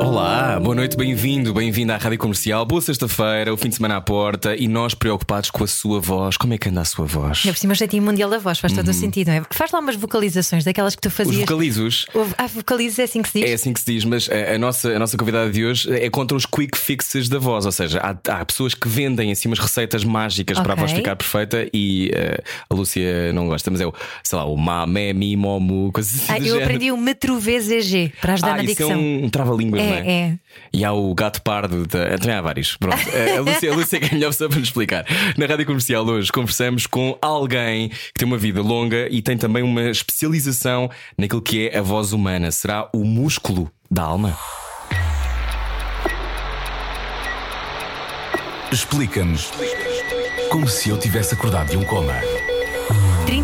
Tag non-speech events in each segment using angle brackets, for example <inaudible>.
Olá, boa noite, bem-vindo, bem-vindo à Rádio Comercial. Boa sexta-feira, o fim de semana à porta e nós preocupados com a sua voz. Como é que anda a sua voz? Ainda por cima, jeitinho mundial da voz, faz todo o sentido, não é? Faz lá umas vocalizações daquelas que tu Os fazias. vocalizos. Houve- Ah, vocalizes é assim que se diz? É assim que se diz, mas a, a nossa, a nossa convidada de hoje é contra os quick fixes da voz, ou seja, há, há pessoas que vendem assim umas receitas mágicas para a voz ficar perfeita e eh, a Lúcia não gosta, mas é o, sei lá, o má, mé, mi, momo, coisas assim. Ah, eu género. aprendi o metro VZG para ajudar Ah, na isso é dicção. um, um trava-línguas, É, não é? é. E há o gato pardo, da- também há vários. Pronto. Eh, A Lúcia, a Lúcia é é a melhor pessoa para nos explicar. Na rádio comercial hoje conversamos com alguém que tem uma vida longa e tem também uma especialização naquilo que é a voz humana. Será o músculo da alma? Explica-nos como se eu tivesse acordado de um coma.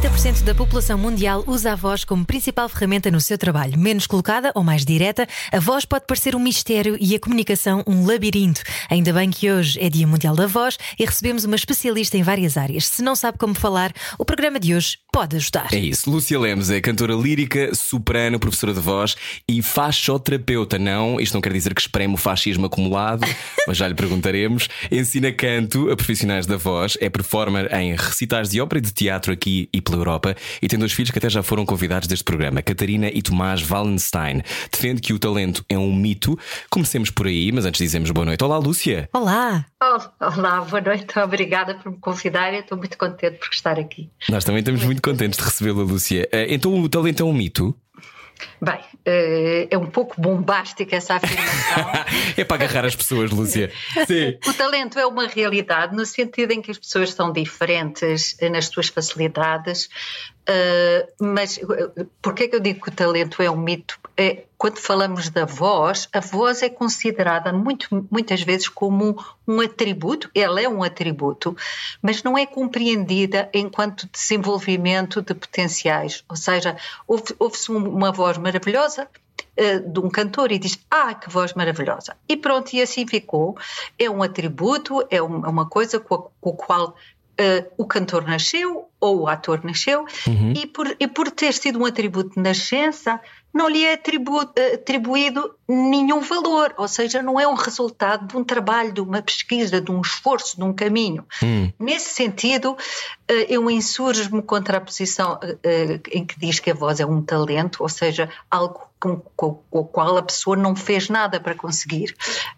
30% da população mundial usa a voz como principal ferramenta no seu trabalho. Menos colocada ou mais direta, a voz pode parecer um mistério e a comunicação um labirinto. Ainda bem que hoje é Dia Mundial da Voz e recebemos uma especialista em várias áreas. Se não sabe como falar, o programa de hoje pode ajudar. É isso. Lúcia Lemos é cantora lírica, soprano, professora de voz e fascioterapeuta. Não, isto não quer dizer que espreme o fascismo acumulado, <laughs> mas já lhe perguntaremos. Ensina canto a profissionais da voz, é performer em recitais de ópera e de teatro aqui e pela Europa e tem dois filhos que até já foram convidados deste programa, Catarina e Tomás Wallenstein. Defende que o talento é um mito. Comecemos por aí, mas antes dizemos boa noite. Olá, Lúcia. Olá! Olá, boa noite, obrigada por me convidar. Eu estou muito contente por estar aqui. Nós também estamos muito contentes de recebê-la, Lúcia. Eh, Então o talento é um mito? Bem, eh, é um pouco bombástica essa afirmação. <laughs> é para agarrar as pessoas, Lúcia. Sim. o talento é uma realidade no sentido em que as pessoas são diferentes nas suas facilidades, eh, mas porquê que eu digo que o talento é um mito? É, quando falamos da voz, a voz é considerada muito, muitas vezes como um atributo, ela é um atributo, mas não é compreendida enquanto desenvolvimento de potenciais. Ou seja, ouve- ouve-se um- uma voz maravilhosa, eh, de um cantor e diz: Ah, que voz maravilhosa! E pronto, e assim ficou. É um atributo, é um- é uma coisa com a, com a qual eh, o cantor nasceu ou o ator nasceu, e, por, e por ter sido um atributo de nascença, não lhe é atribu- atribuído nenhum valor, ou seja, não é um resultado de um trabalho, de uma pesquisa, de um esforço, de um caminho. Nesse sentido, eh, eu insurjo-me contra a posição eh, eh, em que diz que a voz é um talento, ou seja, algo com, com- com o qual a pessoa não fez nada para conseguir.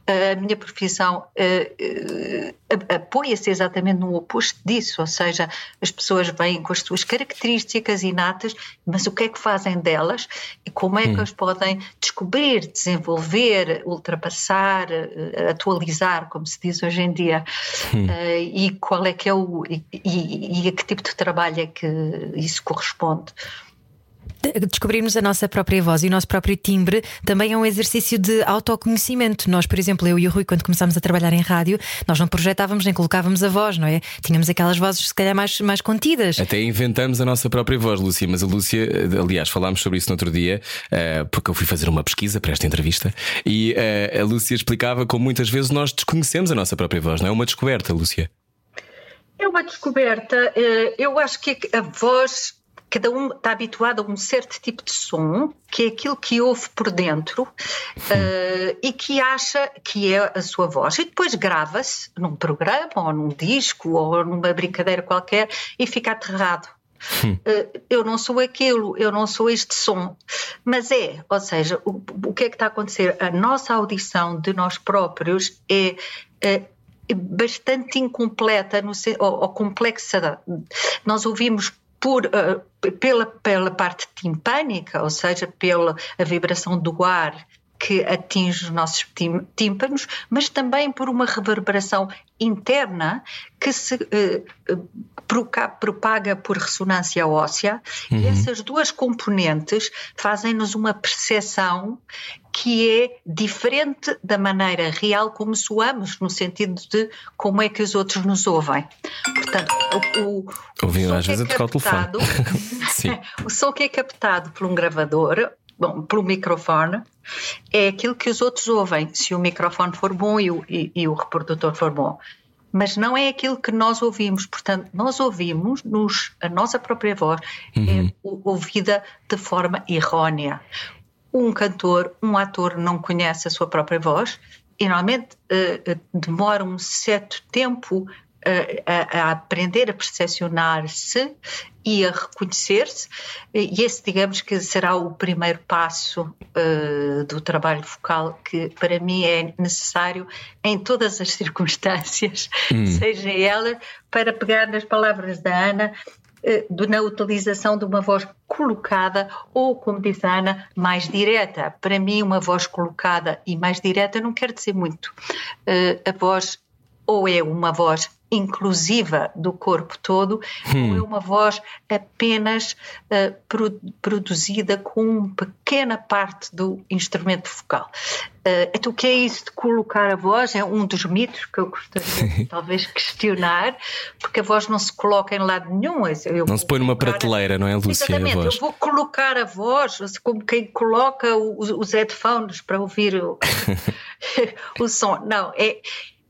A minha profissão eh, eh, apoia-se exatamente no oposto disso, ou seja, as pessoas vêm com as suas características inatas, mas o que é que fazem delas e como é que as podem descobrir, desenvolver, ultrapassar, eh, atualizar, como se diz hoje em dia, Eh, e qual é que é o e, e- e a que tipo de trabalho é que isso corresponde. De- Descobrirmos a nossa própria voz e o nosso próprio timbre também é um exercício de autoconhecimento. Nós, por exemplo, eu e o Rui, quando começámos a trabalhar em rádio, nós não projetávamos nem colocávamos a voz, não é? Tínhamos aquelas vozes, se calhar, mais, mais contidas. Até inventamos a nossa própria voz, Lúcia. Mas a Lúcia, aliás, falámos sobre isso no outro dia, eh, porque eu fui fazer uma pesquisa para esta entrevista e eh, a Lúcia explicava como muitas vezes nós desconhecemos a nossa própria voz, não é uma descoberta, Lúcia? É uma descoberta. eh, Eu acho que a voz, cada um está habituado a um certo tipo de som, que é aquilo que ouve por dentro eh, e que acha que é a sua voz. E depois grava-se num programa, ou num disco, ou numa brincadeira qualquer e fica aterrado. Eh, eu não sou aquilo, eu não sou este som. Mas é, ou seja, o, o que é que está a acontecer? A nossa audição de nós próprios é. eh, bastante incompleta no, ou, ou complexa. Nós ouvimos por, eh, pela, pela parte timpânica, ou seja, pela vibração do ar que atinge os nossos tímpanos, mas também por uma reverberação interna que se uh, propaga por ressonância óssea. Uhum. E essas duas componentes fazem-nos uma percepção que é diferente da maneira real como soamos, no sentido de como é que os outros nos ouvem. Portanto, o, o, o às vezes é captado, <laughs> <laughs> o som que é captado por um gravador bom, pelo microfone, é aquilo que os outros ouvem, se o microfone for bom e o, e, e o reprodutor for bom. Mas não é aquilo que nós ouvimos, portanto, nós ouvimos nos, a nossa própria voz uhum. é ouvida de forma errónea. Um cantor, um ator não conhece a sua própria voz e normalmente uh, demora um certo tempo a, a, aprender a percepcionar-se e a reconhecer-se, e esse, digamos, que será o primeiro passo uh, do trabalho vocal que, para mim, é necessário em todas as <laughs> circunstâncias, hum. seja ela para pegar nas palavras da Ana, uh, na utilização de uma voz colocada ou, como diz a Ana, mais direta. Para mim, uma voz colocada e mais direta não quer dizer muito. Uh, a voz ou é uma voz inclusiva do corpo todo, hum. ou é uma voz apenas uh, pro, produzida com uma pequena parte do instrumento vocal. Uh, então, o que é isso de colocar a voz? É um dos mitos que eu gostaria de <laughs> talvez questionar, porque a voz não se coloca em lado nenhum. Eu não se põe numa prateleira, não é, Lúcia? Exatamente, eu vou colocar a voz como quem coloca os, os headphones para ouvir o, <laughs> <laughs> o som. Não, é,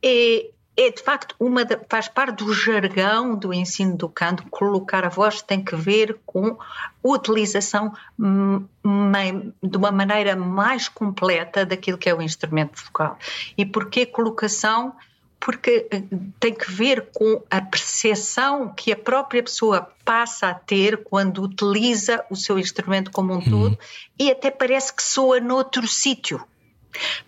é é de facto uma faz parte do jargão do ensino do canto. Colocar a voz tem que ver com utilização de uma maneira mais completa daquilo que é o instrumento vocal. E porquê colocação? Porque eh, tem que ver com a percepção que a própria pessoa passa a ter quando utiliza o seu instrumento como um uhum. todo e até parece que soa noutro sítio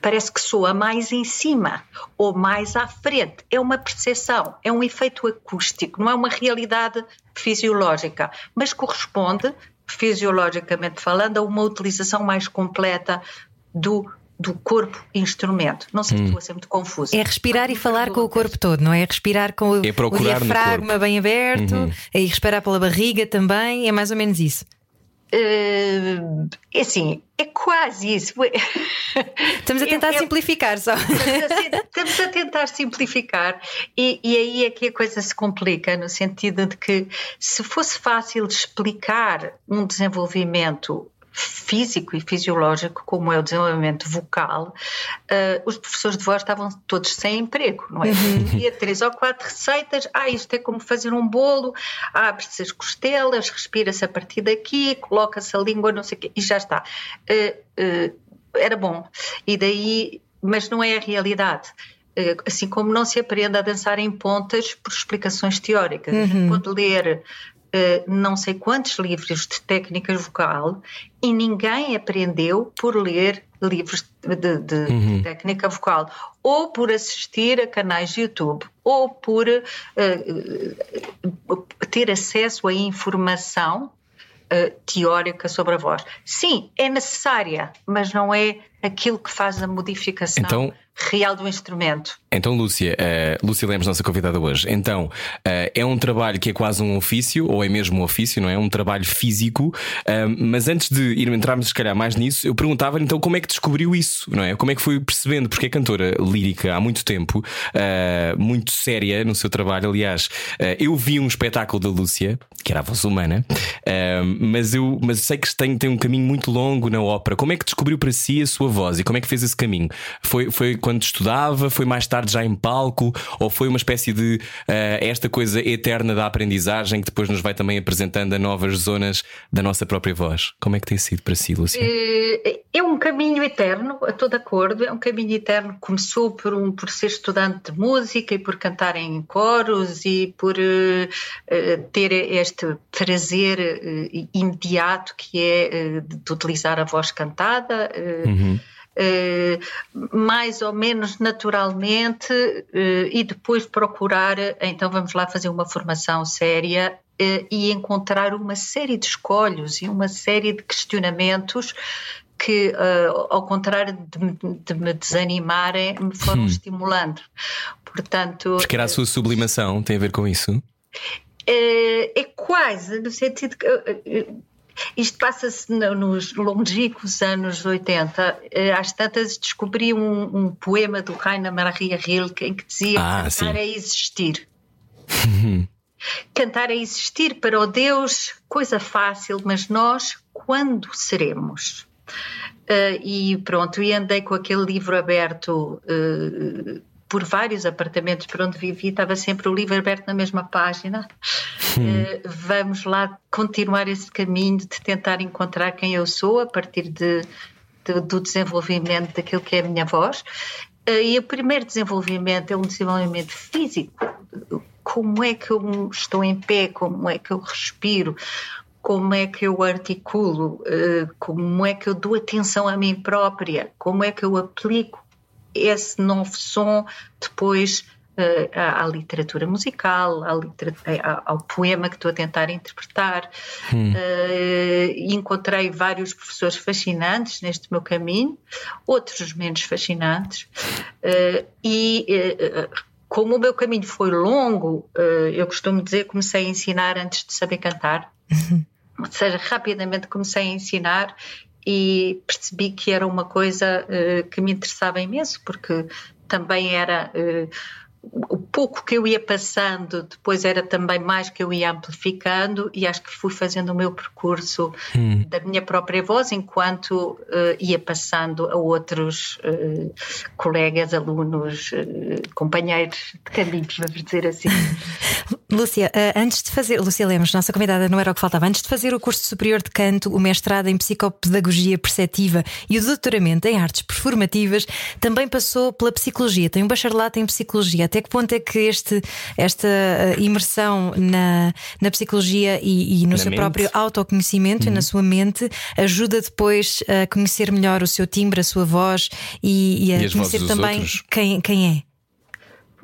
Parece que soa mais em cima ou mais à frente. É uma percepção, é um efeito acústico, não é uma realidade fisiológica, mas corresponde, fisiologicamente falando, a uma utilização mais completa do do corpo instrumento. Não sei se hum. estou a ser muito confusa. É respirar e falar com o corpo todo, não é? Respirar com o, é o diafragma bem aberto uhum. e respirar pela barriga também, é mais ou menos isso. Uh, assim, é quase isso. Estamos a <laughs> tentar simplificar só. Estamos a tentar simplificar e, e, aí é que a coisa se complica, no sentido de que se fosse fácil explicar um desenvolvimento físico e fisiológico, como é o desenvolvimento vocal, uh, os professores de voz estavam todos sem emprego, não é? Uhum. três ou quatro receitas, ah, isto é como fazer um bolo, abre-se as costelas, respira-se a partir daqui, coloca-se a língua, não sei o quê, e já está. Uh, uh, era bom. E daí, mas não é a realidade assim como não se aprende a dançar em pontas por explicações teóricas. Uhum. Pode ler não sei quantos livros de técnica vocal e ninguém aprendeu por ler livros de, de, uhum. de técnica vocal ou por assistir a canais de YouTube ou por uh, ter acesso a informação uh, teórica sobre a voz. Sim, é necessária, mas não é aquilo que faz a modificação. Então, real do instrumento. Então, Lúcia, uh, Lúcia Lemos, nossa convidada hoje. Então, uh, é um trabalho que é quase um ofício, ou é mesmo um ofício, não é? Um trabalho físico. Uh, mas antes de ir entrarmos, se calhar, mais nisso, eu perguntava-lhe então como é que descobriu isso, não é? Como é que foi percebendo? Porque é cantora lírica há muito tempo, muito séria no seu trabalho. Aliás, eu vi um espetáculo da Lúcia, que era a voz humana, mas eu mas sei que tem, tem um caminho muito longo na ópera. Como é que descobriu para si a sua voz e como é que fez esse caminho? Foi, foi quando estudava? Foi mais tarde já em palco? Ou foi uma espécie de uh, esta coisa eterna da aprendizagem que depois nos vai também apresentando a novas zonas da nossa própria voz? Como é que tem sido para si, Lúcia? Eh, é um caminho eterno, estou de acordo, é um caminho eterno. Começou por, um, por ser estudante de música e por cantar em coros e por uh, ter este prazer uh, imediato que é de utilizar a voz cantada. Uhum eh, mais ou menos naturalmente eh, e depois procurar, então vamos lá fazer uma formação séria eh, e encontrar uma série de escolhos e uma série de questionamentos que, uh, ao contrário de, de, me desanimarem, me foram hum. estimulando. Portanto, Porque era a sua sublimação, tem a ver com isso? É, é quase, no sentido que. Isto passa-se nos longínquos anos 80. Às tantas descobri um, um poema do Rainer Maria Rilke em que dizia ah, cantar sim. é existir. cantar é existir para o Deus, coisa fácil, mas nós, quando seremos? Uh, e pronto, e andei com aquele livro aberto uh, por vários apartamentos por onde vivi, estava sempre o livro aberto na mesma página. Uh, vamos lá continuar esse caminho de tentar encontrar quem eu sou a partir de, de do desenvolvimento daquilo que é a minha voz. e o primeiro desenvolvimento é um desenvolvimento físico. Como é que eu estou em pé? Como é que eu respiro? como é que eu articulo, eh, como é que eu dou atenção a mim própria, como é que eu aplico esse novo som depois eh, à, literatura musical, à literatura, ao poema que estou a tentar interpretar. Hum. Uh, encontrei vários professores fascinantes neste meu caminho, outros menos fascinantes, uh, e uh, como o meu caminho foi longo, eu costumo dizer comecei a ensinar antes de saber cantar. Uhum. Ou seja, rapidamente comecei a ensinar e percebi que era uma coisa uh, que me interessava imenso, porque também era. Uh, pouco que eu ia passando, depois era também mais que eu ia amplificando, e acho que fui fazendo o meu percurso hum. da minha própria voz enquanto uh, ia passando a outros uh, colegas, alunos, uh, companheiros de caminho, vamos dizer assim. <laughs> Lúcia, antes de fazer, Lúcia Lemos, nossa convidada, não era o que faltava, antes de fazer o curso superior de canto, o mestrado em psicopedagogia perceptiva e o doutoramento em artes performativas, também passou pela psicologia, tem um bacharelato em psicologia até que ponto é que este, esta eh, imersão na, na psicologia e, e no na seu mente. próprio autoconhecimento uhum. e na uhum. sua mente ajuda depois a conhecer melhor o seu timbre, a sua voz e, e a e conhecer também quem, quem é?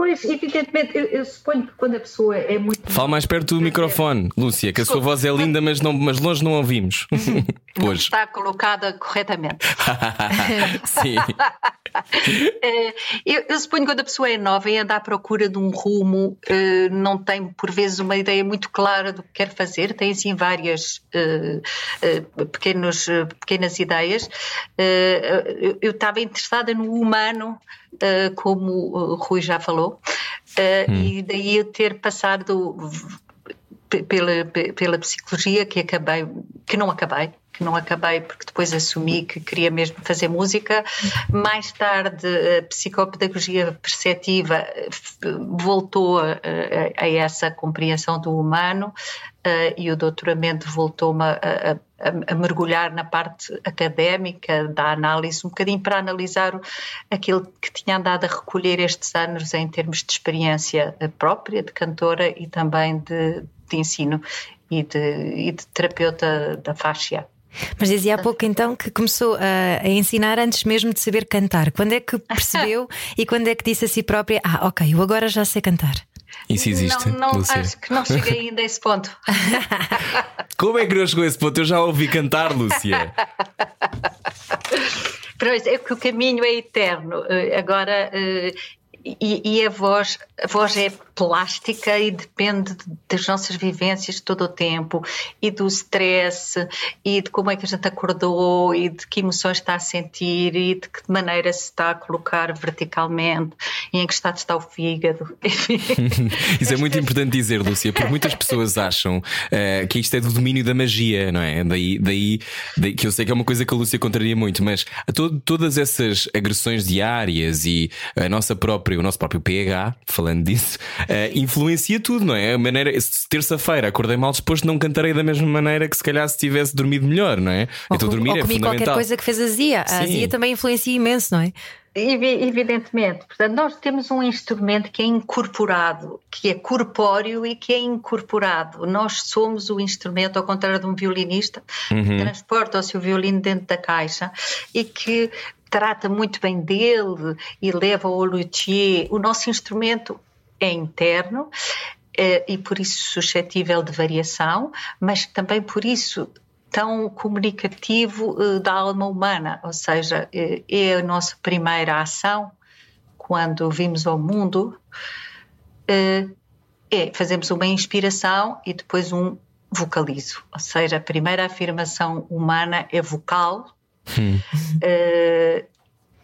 Pois, evidentemente, eu, eu, suponho que quando a pessoa é muito. Fala mais perto do microfone, Lúcia, que a sua voz é linda, mas, não, mas longe não ouvimos. Uhum. <laughs> Não está colocada corretamente. <laughs> Sim. <laughs> É, eu, eu, suponho que quando a pessoa é nova e anda à procura de um rumo, eh, não tem por vezes uma ideia muito clara do que quer fazer, tem assim várias eh, eh, pequenos, pequenas ideias. Eu estava interessada no humano, como o Rui já falou, hum. e daí eu ter passado pela, pela psicologia que acabei, que não acabei, que não acabei porque depois assumi que queria mesmo fazer música. Mais tarde, a psicopedagogia perceptiva eh, voltou a, a, a essa compreensão do humano uh, e o doutoramento voltou-me a, a, mergulhar na parte académica da análise, um bocadinho para analisar aquilo que tinha andado a recolher estes anos em termos de experiência própria de cantora e também de, de ensino e de, e de terapeuta da faixa. Mas dizia há pouco então que começou a, a, ensinar antes mesmo de saber cantar. Quando é que <laughs> percebeu e quando é que disse a si própria: Ah, ok, eu agora já sei cantar? Isso existe. Não, não acho que não cheguei <laughs> ainda a esse ponto. Como é que não chegou a esse ponto? Eu já ouvi cantar, Lúcia. é que o caminho é eterno. Eh, agora, eh, e, e, a voz, a voz é plástica e depende das nossas vivências todo o tempo e do stress e de como é que a gente acordou e de que emoções está a sentir e de que maneira se está a colocar verticalmente e em que estado está o fígado. <laughs> <laughs> Isso é muito importante dizer, Lúcia, porque muitas pessoas acham uh, que isto é do domínio da magia, não é? Daí, daí, daí, que eu sei que é uma coisa que a Lúcia contraria muito, mas todo, todas essas agressões diárias e a nossa própria, o nosso próprio pH, falando disso, uh, influencia tudo, não é? A maneira, terça-feira acordei mal disposto, não cantarei da mesma maneira que se calhar se tivesse dormido melhor, não é? Ou então dormir ou é fundamental. qualquer coisa que fez azia. A azia também influencia imenso, não é? Evidentemente, portanto, nós temos um instrumento que é incorporado, que é corpóreo e que é incorporado. Nós somos o instrumento, ao contrário de um violinista, uhum. que transporta o seu violino dentro da caixa e que trata muito bem dele e leva ao luthier. O nosso instrumento é interno eh, e por isso suscetível de variação, mas também por isso tão comunicativo da alma humana, ou seja, é a nossa primeira ação quando vimos ao mundo, é fazemos uma inspiração e depois um vocalizo, ou seja, a primeira afirmação humana é vocal. Hum. Uh,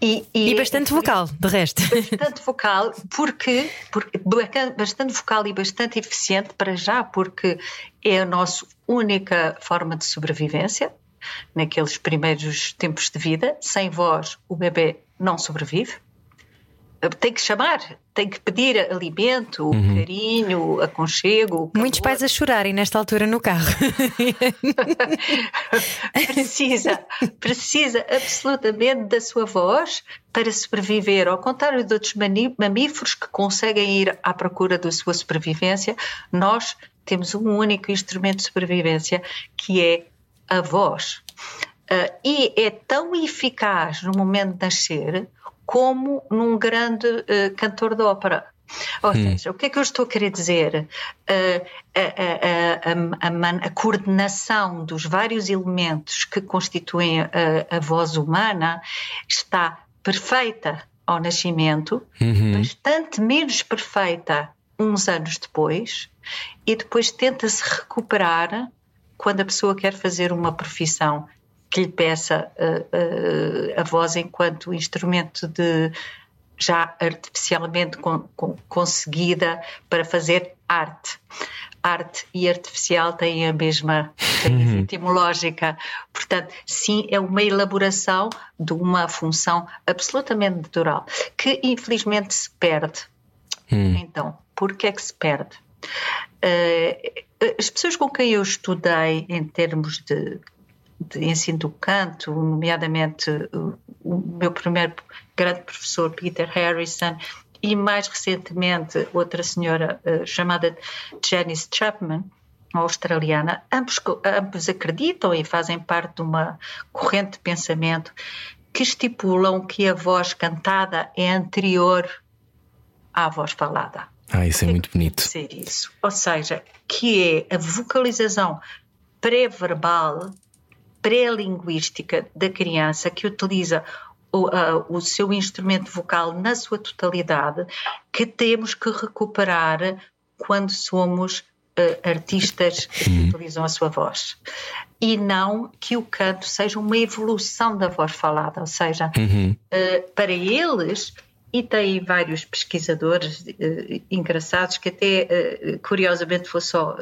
e, e, e, bastante vocal, de resto. Bastante vocal, porque, porque bastante vocal e bastante eficiente para já, porque é a nossa única forma de sobrevivência naqueles primeiros tempos de vida. Sem voz, o bebê não sobrevive tem que chamar, tem que pedir alimento, uhum. carinho, aconchego. Muitos pais a chorarem nesta altura no carro. <laughs> precisa, precisa absolutamente da sua voz para sobreviver. Ao contrário de outros mamíferos que conseguem ir à procura da sua sobrevivência, nós temos um único instrumento de sobrevivência que é a voz. Uh, e é tão eficaz no momento de nascer como num grande uh, cantor de ópera. Ou hum. seja, o que é que eu estou a querer dizer? Uh, a, a, a, a, coordenação dos vários elementos que constituem a, voz humana está perfeita ao nascimento, uhum. bastante menos perfeita uns anos depois, e depois tenta-se recuperar quando a pessoa quer fazer uma profissão que lhe peça uh, uh, a voz enquanto instrumento de já artificialmente con, con, conseguida para fazer arte. Arte e artificial têm a mesma uhum. etimológica. Portanto, sim, é uma elaboração de uma função absolutamente natural, que infelizmente se perde. Uhum. Então, por que é que se perde? Uh, as pessoas com quem eu estudei em termos de de ensino do canto, nomeadamente o meu primeiro grande professor Peter Harrison e mais recentemente outra senhora uh, chamada Janice Chapman, australiana, ambos, ambos acreditam e fazem parte de uma corrente de pensamento que estipulam que a voz cantada é anterior à voz falada. Ah, isso é muito bonito. Ser isso. Ou seja, que é a vocalização pré-verbal pré-linguística da criança que utiliza o, uh, o, seu instrumento vocal na sua totalidade, que temos que recuperar quando somos uh, artistas que uhum. utilizam a sua voz. E não que o canto seja uma evolução da voz falada, ou seja, uhum. uh, para eles. E tem vários pesquisadores engraçados que até, curiosamente, vou só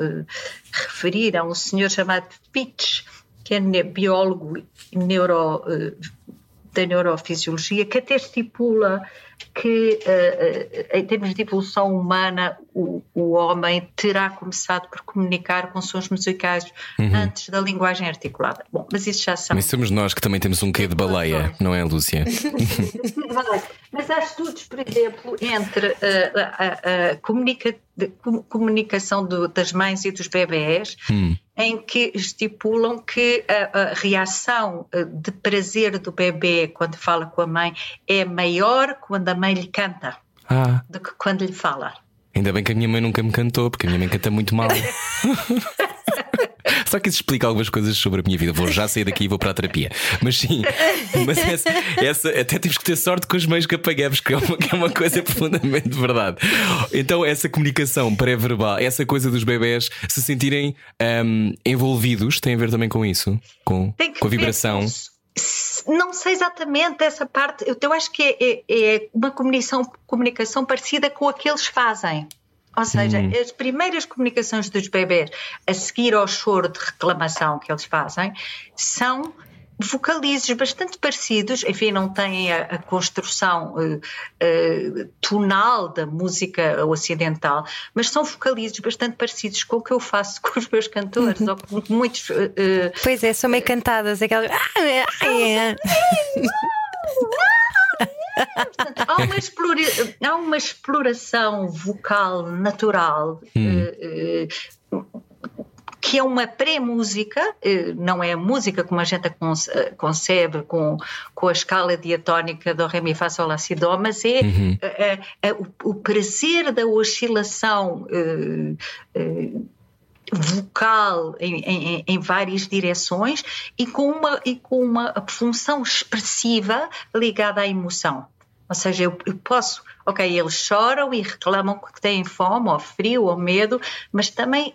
referir a um senhor chamado Fitch, que é biólogo neuro, eh, da neurofisiologia, que até estipula que, uh, em termos de evolução humana, o, o, homem terá começado por comunicar com sons musicais uhum. antes da linguagem articulada. Bom, mas isso já são. Mas somos nós que também temos um quê de baleia, não é, Lúcia? <laughs> mas há estudos, por exemplo, entre uh, a, a, comunica, comunicação do, das mães e dos bebés. Hum em que estipulam que a, a, reação eh, de prazer do bebê quando fala com a mãe é maior quando a mãe lhe canta ah. do que quando lhe fala. Ainda bem que a minha mãe nunca me cantou, porque a minha mãe canta muito mal. <laughs> Só que isso explica algumas coisas sobre a minha vida. Vou já sair daqui e vou para a terapia. Mas sim, mas essa, essa até temos que ter sorte com os meios que apagamos, que é uma, que é uma coisa profundamente verdade. Então, essa comunicação pré-verbal, essa coisa dos bebés se sentirem um, envolvidos, tem a ver também com isso? Com, com a vibração? Não sei exatamente essa parte. Eu, eu acho que é, é, é uma comunicação, comunicação parecida com a que eles fazem. Ou seja, hum. as primeiras comunicações dos bebés a seguir ao choro de reclamação que eles fazem são vocalizes bastante parecidos, enfim, não têm a, a construção uh, uh, tonal da música ocidental, mas são vocalizes bastante parecidos com o que eu faço <laughs> com os meus cantores, ou com muitos. Uh, pois é, são meio cantadas, aquelas. Ah, <laughs> é. Portanto, <laughs> há, uma explora... há, uma exploração vocal natural. Hum. Uh, uh, que é uma pré-música, não é a música como a gente a concebe com, com a escala diatónica do Ré, Mi, Fá, Sol, Lá, Si, Dó, mas é, uhum. o, prazer da oscilação vocal em, em, em, várias direções e com, uma, e com uma função expressiva ligada à emoção. Ou seja, eu, eu posso, ok, eles choram e reclamam que têm fome, ou frio, ou medo, mas também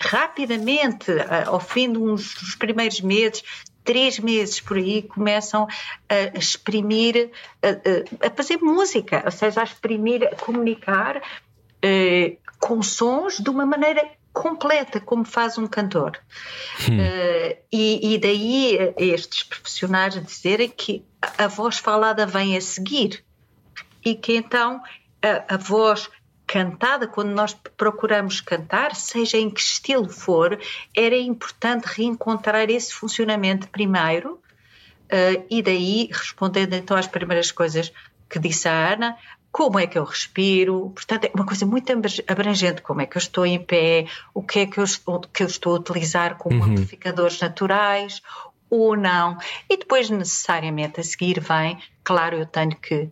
rapidamente, ao fim de uns dos primeiros meses, três meses por aí, começam a exprimir, a, a fazer música, ou seja, a exprimir, a comunicar eh, com sons de uma maneira completa, como faz um cantor. Hum. Uh, e, e, daí eh, estes profissionais dizerem que a, a voz falada vem a seguir e que então a, a voz cantada, quando nós procuramos cantar, seja em que estilo for, era importante reencontrar esse funcionamento primeiro uh, e daí, respondendo então às primeiras coisas que disse a Ana, como é que eu respiro, portanto é uma coisa muito abrangente, como é que eu estou em pé, o que é que eu, que eu estou a utilizar como uhum. amplificadores naturais ou não, e depois necessariamente a seguir vem, claro, eu tenho que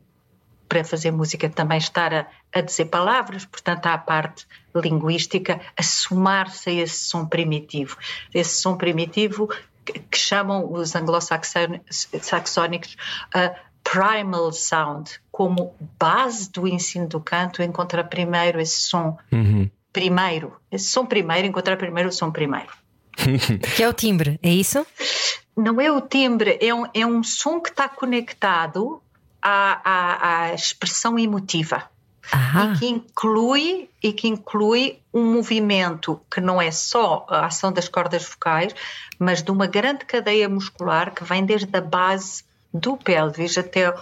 para fazer música também estar a, a dizer palavras, portanto há a parte linguística a somar-se a esse som primitivo. Esse som primitivo que, que chamam os anglo-saxónicos uh, primal sound, como base do ensino do canto, encontrar primeiro esse som uhum. primeiro, esse som primeiro, encontrar primeiro o som primeiro. <laughs> que é o timbre, é isso? Não é o timbre, é um, é um som que está conectado à, à, à expressão emotiva. E que inclui e que inclui um movimento que não é só a ação das cordas vocais, mas de uma grande cadeia muscular que vem desde a base do pelvis até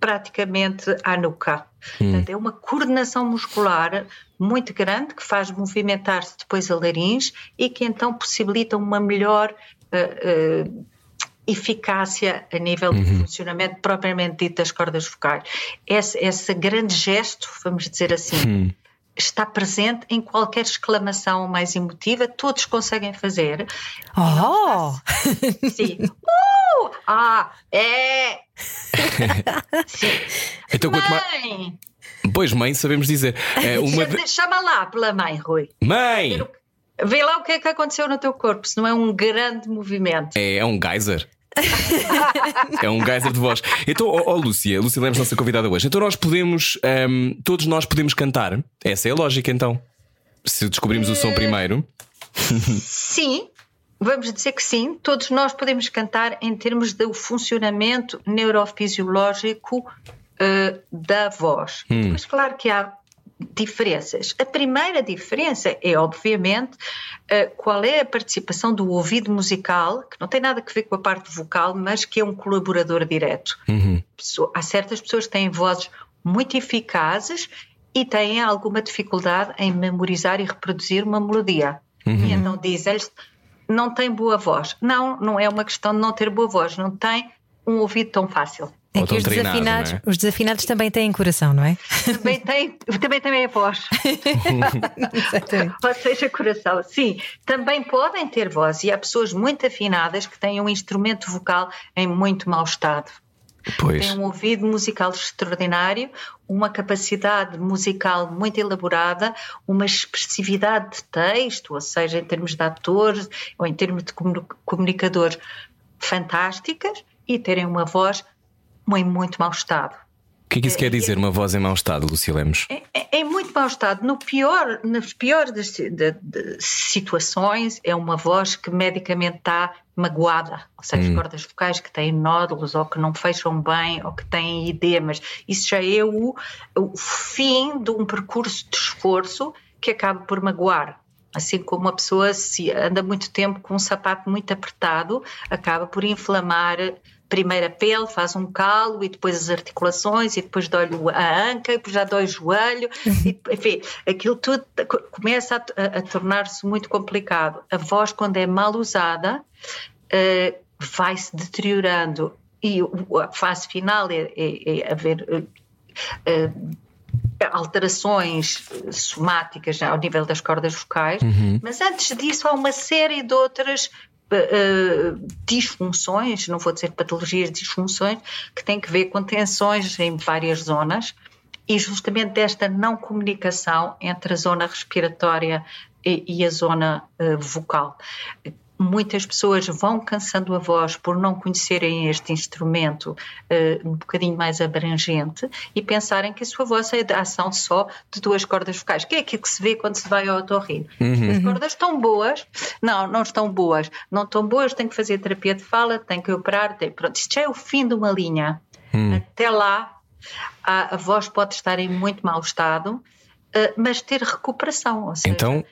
praticamente à nuca. Hum. Portanto, é uma coordenação muscular muito grande que faz movimentar-se depois a laringe e que então possibilita uma melhor uh, uh, eficácia a nível uhum. de funcionamento propriamente dito das cordas vocais. Esse, esse grande gesto, vamos dizer assim, uhum. está presente em qualquer exclamação mais emotiva, todos conseguem fazer. Oh! <laughs> Sim. Uh! Ah, é! <laughs> Sim. Então, mãe! Pois, mãe, sabemos dizer. É uma. Chama lá pela mãe, Rui. Mãe! Vê lá o que é que aconteceu no teu corpo, se não é um grande movimento. É, é um geyser. é um geyser de voz. Então, ó oh, oh, Lúcia, Lúcia Lemos, nossa convidada hoje. Então, nós podemos, um, ehm, todos nós podemos cantar. Essa é a lógica, então. Se descobrimos o som primeiro. <laughs> Sim, vamos dizer que sim. Todos nós podemos cantar em termos do funcionamento neurofisiológico uh, da voz. Hum. Mas, claro que há diferenças. A primeira diferença é, obviamente, uh, qual é a participação do ouvido musical, que não tem nada a ver com a parte vocal, mas que é um colaborador direto. Uhum. Há certas pessoas que têm vozes muito eficazes e têm alguma dificuldade em memorizar e reproduzir uma melodia. Uhum. E então dizem-lhes, não tem boa voz. Não, não é uma questão de não ter boa voz, não tem um ouvido tão fácil. É que os desafinados, é? os desafinados também têm coração, não é? Também têm, também têm a voz. <laughs> Ou seja, coração. Sim, também podem ter voz e há pessoas muito afinadas que têm um instrumento vocal em muito mau estado. Pois. Tem um ouvido musical extraordinário, uma capacidade musical muito elaborada, uma expressividade de texto, ou seja, em termos de atores ou em termos de comunicadores fantásticas e terem uma voz em muito mau estado. O que é que isso quer dizer, uma voz em mau estado, Lucia Lemos? Em, é, é, em muito mau estado. No pior, nas piores das, de, de situações, é uma voz que medicamente está magoada, ou seja, hum. cordas vocais que têm nódulos ou que não fecham bem ou que têm edemas. Isso já é o, o fim de um percurso de esforço que acaba por magoar. Assim como uma pessoa se anda muito tempo com um sapato muito apertado, acaba por inflamar primeiro a pele, faz um calo e depois as articulações e depois dói a anca e depois já dói o joelho. e, enfim, aquilo tudo começa a, a, tornar-se muito complicado. A voz, quando é mal usada, uh, vai-se deteriorando e a fase final é, é, é haver. Uh, alterações somáticas ao nível das cordas vocais, uhum. mas antes disso há uma série de outras uh, disfunções, não vou dizer patologias, disfunções, que têm que ver com tensões em várias zonas e justamente desta não comunicação entre a zona respiratória e, e a zona uh, vocal muitas pessoas vão cansando a voz por não conhecerem este instrumento uh, um bocadinho mais abrangente e pensarem que a sua voz é a ação só de duas cordas vocais, que é aquilo que se vê quando se vai ao otorrino. Uhum. As cordas estão boas? Não, não estão boas. Não estão boas, tem que fazer terapia de fala, tem que operar, tem... pronto. Isto já é o fim de uma linha. Uhum. Até lá, a, a, voz pode estar em muito mau estado, uh, mas ter recuperação. Seja, então,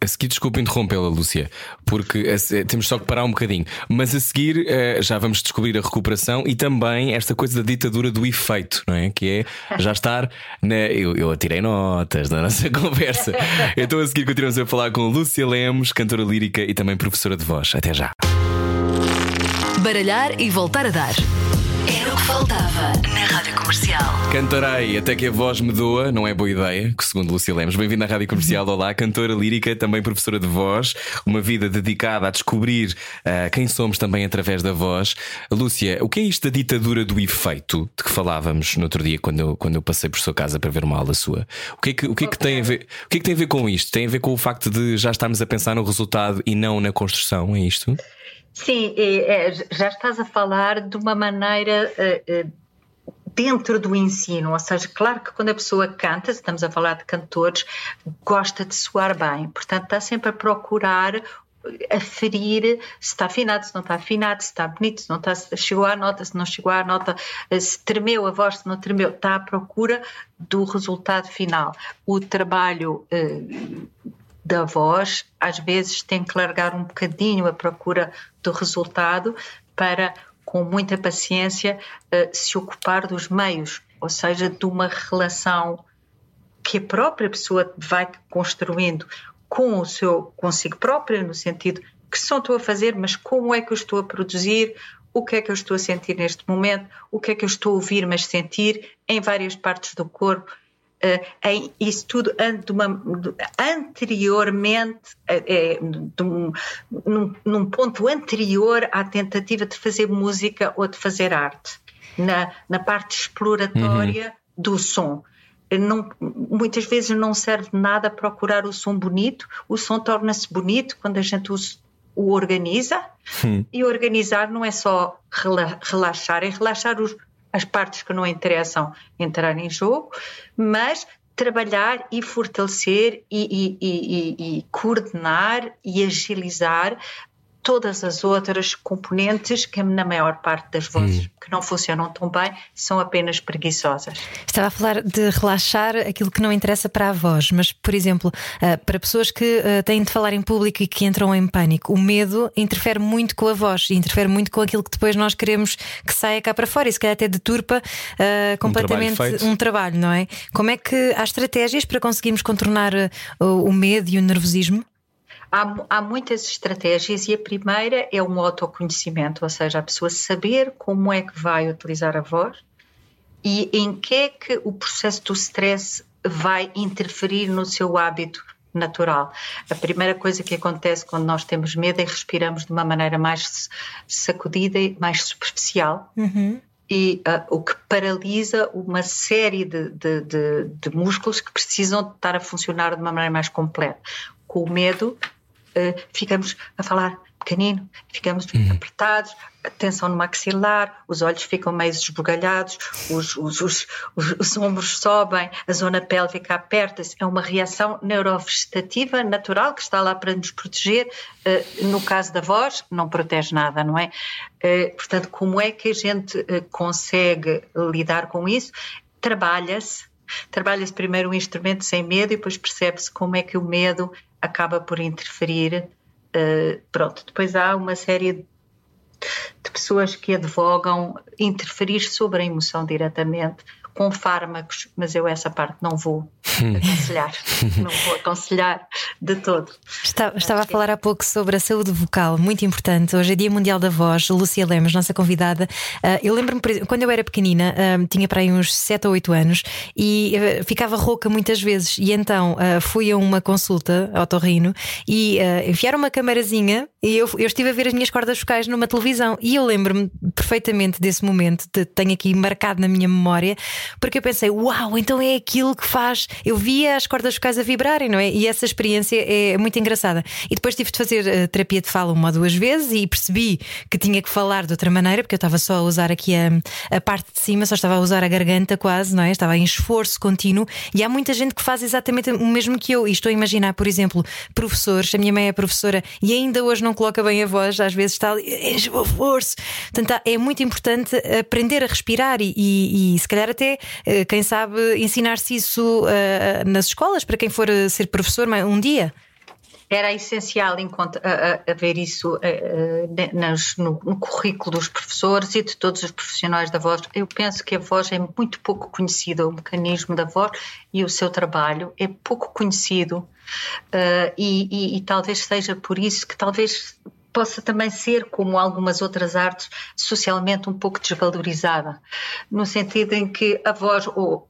a seguir, desculpe interrompê-la, Lúcia, porque temos só que parar um bocadinho. Mas a seguir uh, já vamos descobrir a recuperação e também esta coisa da ditadura do efeito, não é? Que é já estar na. Eu, eu atirei notas da nossa <laughs> conversa. Então a seguir continuamos a falar com Lúcia Lemos, cantora lírica e também professora de voz. Até já. Baralhar e voltar a dar. Era o que faltava Comercial. Cantarei até que a voz me doa, não é boa ideia, que segundo Lúcia Lemos. Bem-vinda à Rádio Comercial. <laughs> Olá, cantora lírica, também professora de voz, uma vida dedicada a descobrir uh, quem somos também através da voz. Lúcia, o que é isto da ditadura do efeito de que falávamos no outro dia quando eu, quando eu passei por sua casa para ver uma aula sua? O que é que, o que, é que tem a ver, o que é que tem a ver com isto? Tem a ver com o facto de já estarmos a pensar no resultado e não na construção, é isto? Sim, é, já estás a falar de uma maneira uh, uh, dentro do ensino, ou seja, claro que quando a pessoa canta, estamos a falar de cantores, gosta de soar bem, portanto está sempre a procurar aferir se está afinado, se não está afinado, se está bonito, se não está, se chegou à nota, se não chegou à nota, se tremeu a voz, se não tremeu, está à procura do resultado final. O trabalho uh, da voz, às vezes tem que largar um bocadinho a procura do resultado para, com muita paciência, uh, se ocupar dos meios, ou seja, de uma relação que a própria pessoa vai construindo com o seu consigo própria, no sentido que som estou a fazer, mas como é que eu estou a produzir, o que é que eu estou a sentir neste momento, o que é que eu estou a ouvir, mas sentir em várias partes do corpo em isso tudo de uma, anteriormente, uh, de um, num, num, ponto anterior à tentativa de fazer música ou de fazer arte, na, na parte exploratória uhum. do som. Não, muitas vezes não serve nada procurar o som bonito, o som torna-se bonito quando a gente o, o organiza, hum. e organizar não é só relaxar, é relaxar os, as partes que não interessam entrar em jogo, mas trabalhar e fortalecer e, e, e, e, coordenar e agilizar todas as outras componentes que na maior parte das vozes hum. que não funcionam tão bem são apenas preguiçosas. Estava a falar de relaxar aquilo que não interessa para a voz, mas por exemplo, uh, para pessoas que uh, têm de falar em público e que entram em pânico, o medo interfere muito com a voz, interfere muito com aquilo que depois nós queremos que saia cá para fora e se calhar até deturpa uh, completamente um trabalho, um trabalho, não é? Como é que há estratégias para conseguirmos contornar o medo e o nervosismo? Há, há, muitas estratégias e a primeira é um autoconhecimento, ou seja, a pessoa saber como é que vai utilizar a voz e em que é que o processo do stress vai interferir no seu hábito natural. A primeira coisa que acontece quando nós temos medo é respiramos de uma maneira mais sacudida e mais superficial. Uhum. E uh, o que paralisa uma série de, de, de, de músculos que precisam estar a funcionar de uma maneira mais completa. Com o medo, eh, ficamos a falar pequenino, ficamos uhum. apertados, tensão no maxilar, os olhos ficam meio esbugalhados, os, os, os, os, ombros sobem, a zona pélvica aperta-se. É uma reação neurovegetativa natural que está lá para nos proteger. Eh, no caso da voz, não protege nada, não é? Eh, portanto, como é que a gente consegue lidar com isso? Trabalha-se. Trabalha-se primeiro o instrumento sem medo e depois percebe-se como é que o medo acaba por interferir. Uh, pronto, depois há uma série de pessoas que advogam interferir sobre a emoção diretamente com fármacos, mas eu essa parte não vou aconselhar, <laughs> não vou aconselhar de todo. Estava, estava a falar há pouco sobre a saúde vocal, muito importante. Hoje é Dia Mundial da Voz, Lúcia Lemos, nossa convidada. Uh, eu lembro-me, quando eu era pequenina, uh, tinha para aí uns 7 ou 8 anos e uh, ficava rouca muitas vezes. E então fui a uma consulta ao torrino e enfiaram uma camarazinha e eu, eu estive a ver as minhas cordas vocais numa televisão. E eu lembro-me perfeitamente desse momento, de, tenho aqui marcado na minha memória porque eu pensei, uau, então é aquilo que faz. Eu via as cordas vocais a vibrarem, não é? E essa experiência é muito engraçada. E depois tive de fazer uh, terapia de fala uma ou duas vezes e percebi que tinha que falar de outra maneira, porque eu estava só a usar aqui a, a parte de cima, só estava a usar a garganta quase, não é? Estava em esforço contínuo. E há muita gente que faz exatamente o mesmo que eu. E estou a imaginar, por exemplo, professores. A minha mãe é professora e ainda hoje não coloca bem a voz, às vezes está ali, enche o forço. Portanto, é muito importante aprender a respirar e, e, e se calhar até, eh, quem sabe, ensinar-se isso uh, nas escolas para quem for ser professor um dia era essencial haver isso no, currículo dos professores e de todos os profissionais da voz. Eu penso que a voz é muito pouco conhecida, o mecanismo da voz e o seu trabalho é pouco conhecido e, e, e talvez seja por isso que talvez possa também ser, como algumas outras artes, socialmente um pouco desvalorizada, no sentido em que a voz, ou,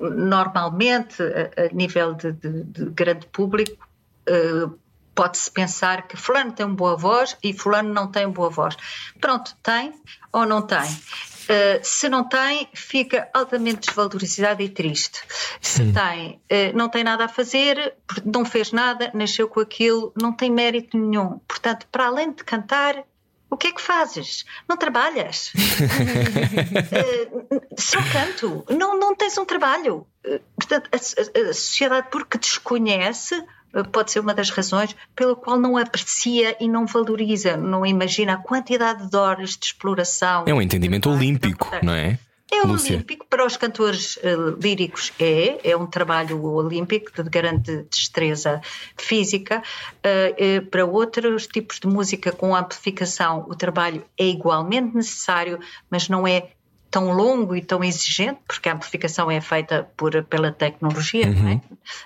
normalmente, a, a nível de, de, de, grande público, uh, pode-se pensar que fulano tem uma boa voz e fulano não tem boa voz. Pronto, tem ou não tem? Uh, se não tem, fica altamente desvalorizado e triste. Se tem, uh, não tem nada a fazer, não fez nada, nasceu com aquilo, não tem mérito nenhum. Portanto, para além de cantar, o que é que fazes? Não trabalhas? uh, <laughs> só canto. Não, não tens um trabalho. portanto, a, a, a sociedade, porque desconhece pode ser uma das razões pela qual não aprecia e não valoriza, não imagina a quantidade de horas de exploração. É um entendimento olímpico, não é? É Lúcia. olímpico, para os cantores uh, líricos é, é um trabalho olímpico de grande destreza física. Uh, uh, para outros tipos de música com amplificação, o trabalho é igualmente necessário, mas não é tão longo e tão exigente, porque a amplificação é feita por, pela tecnologia, uhum. não, é?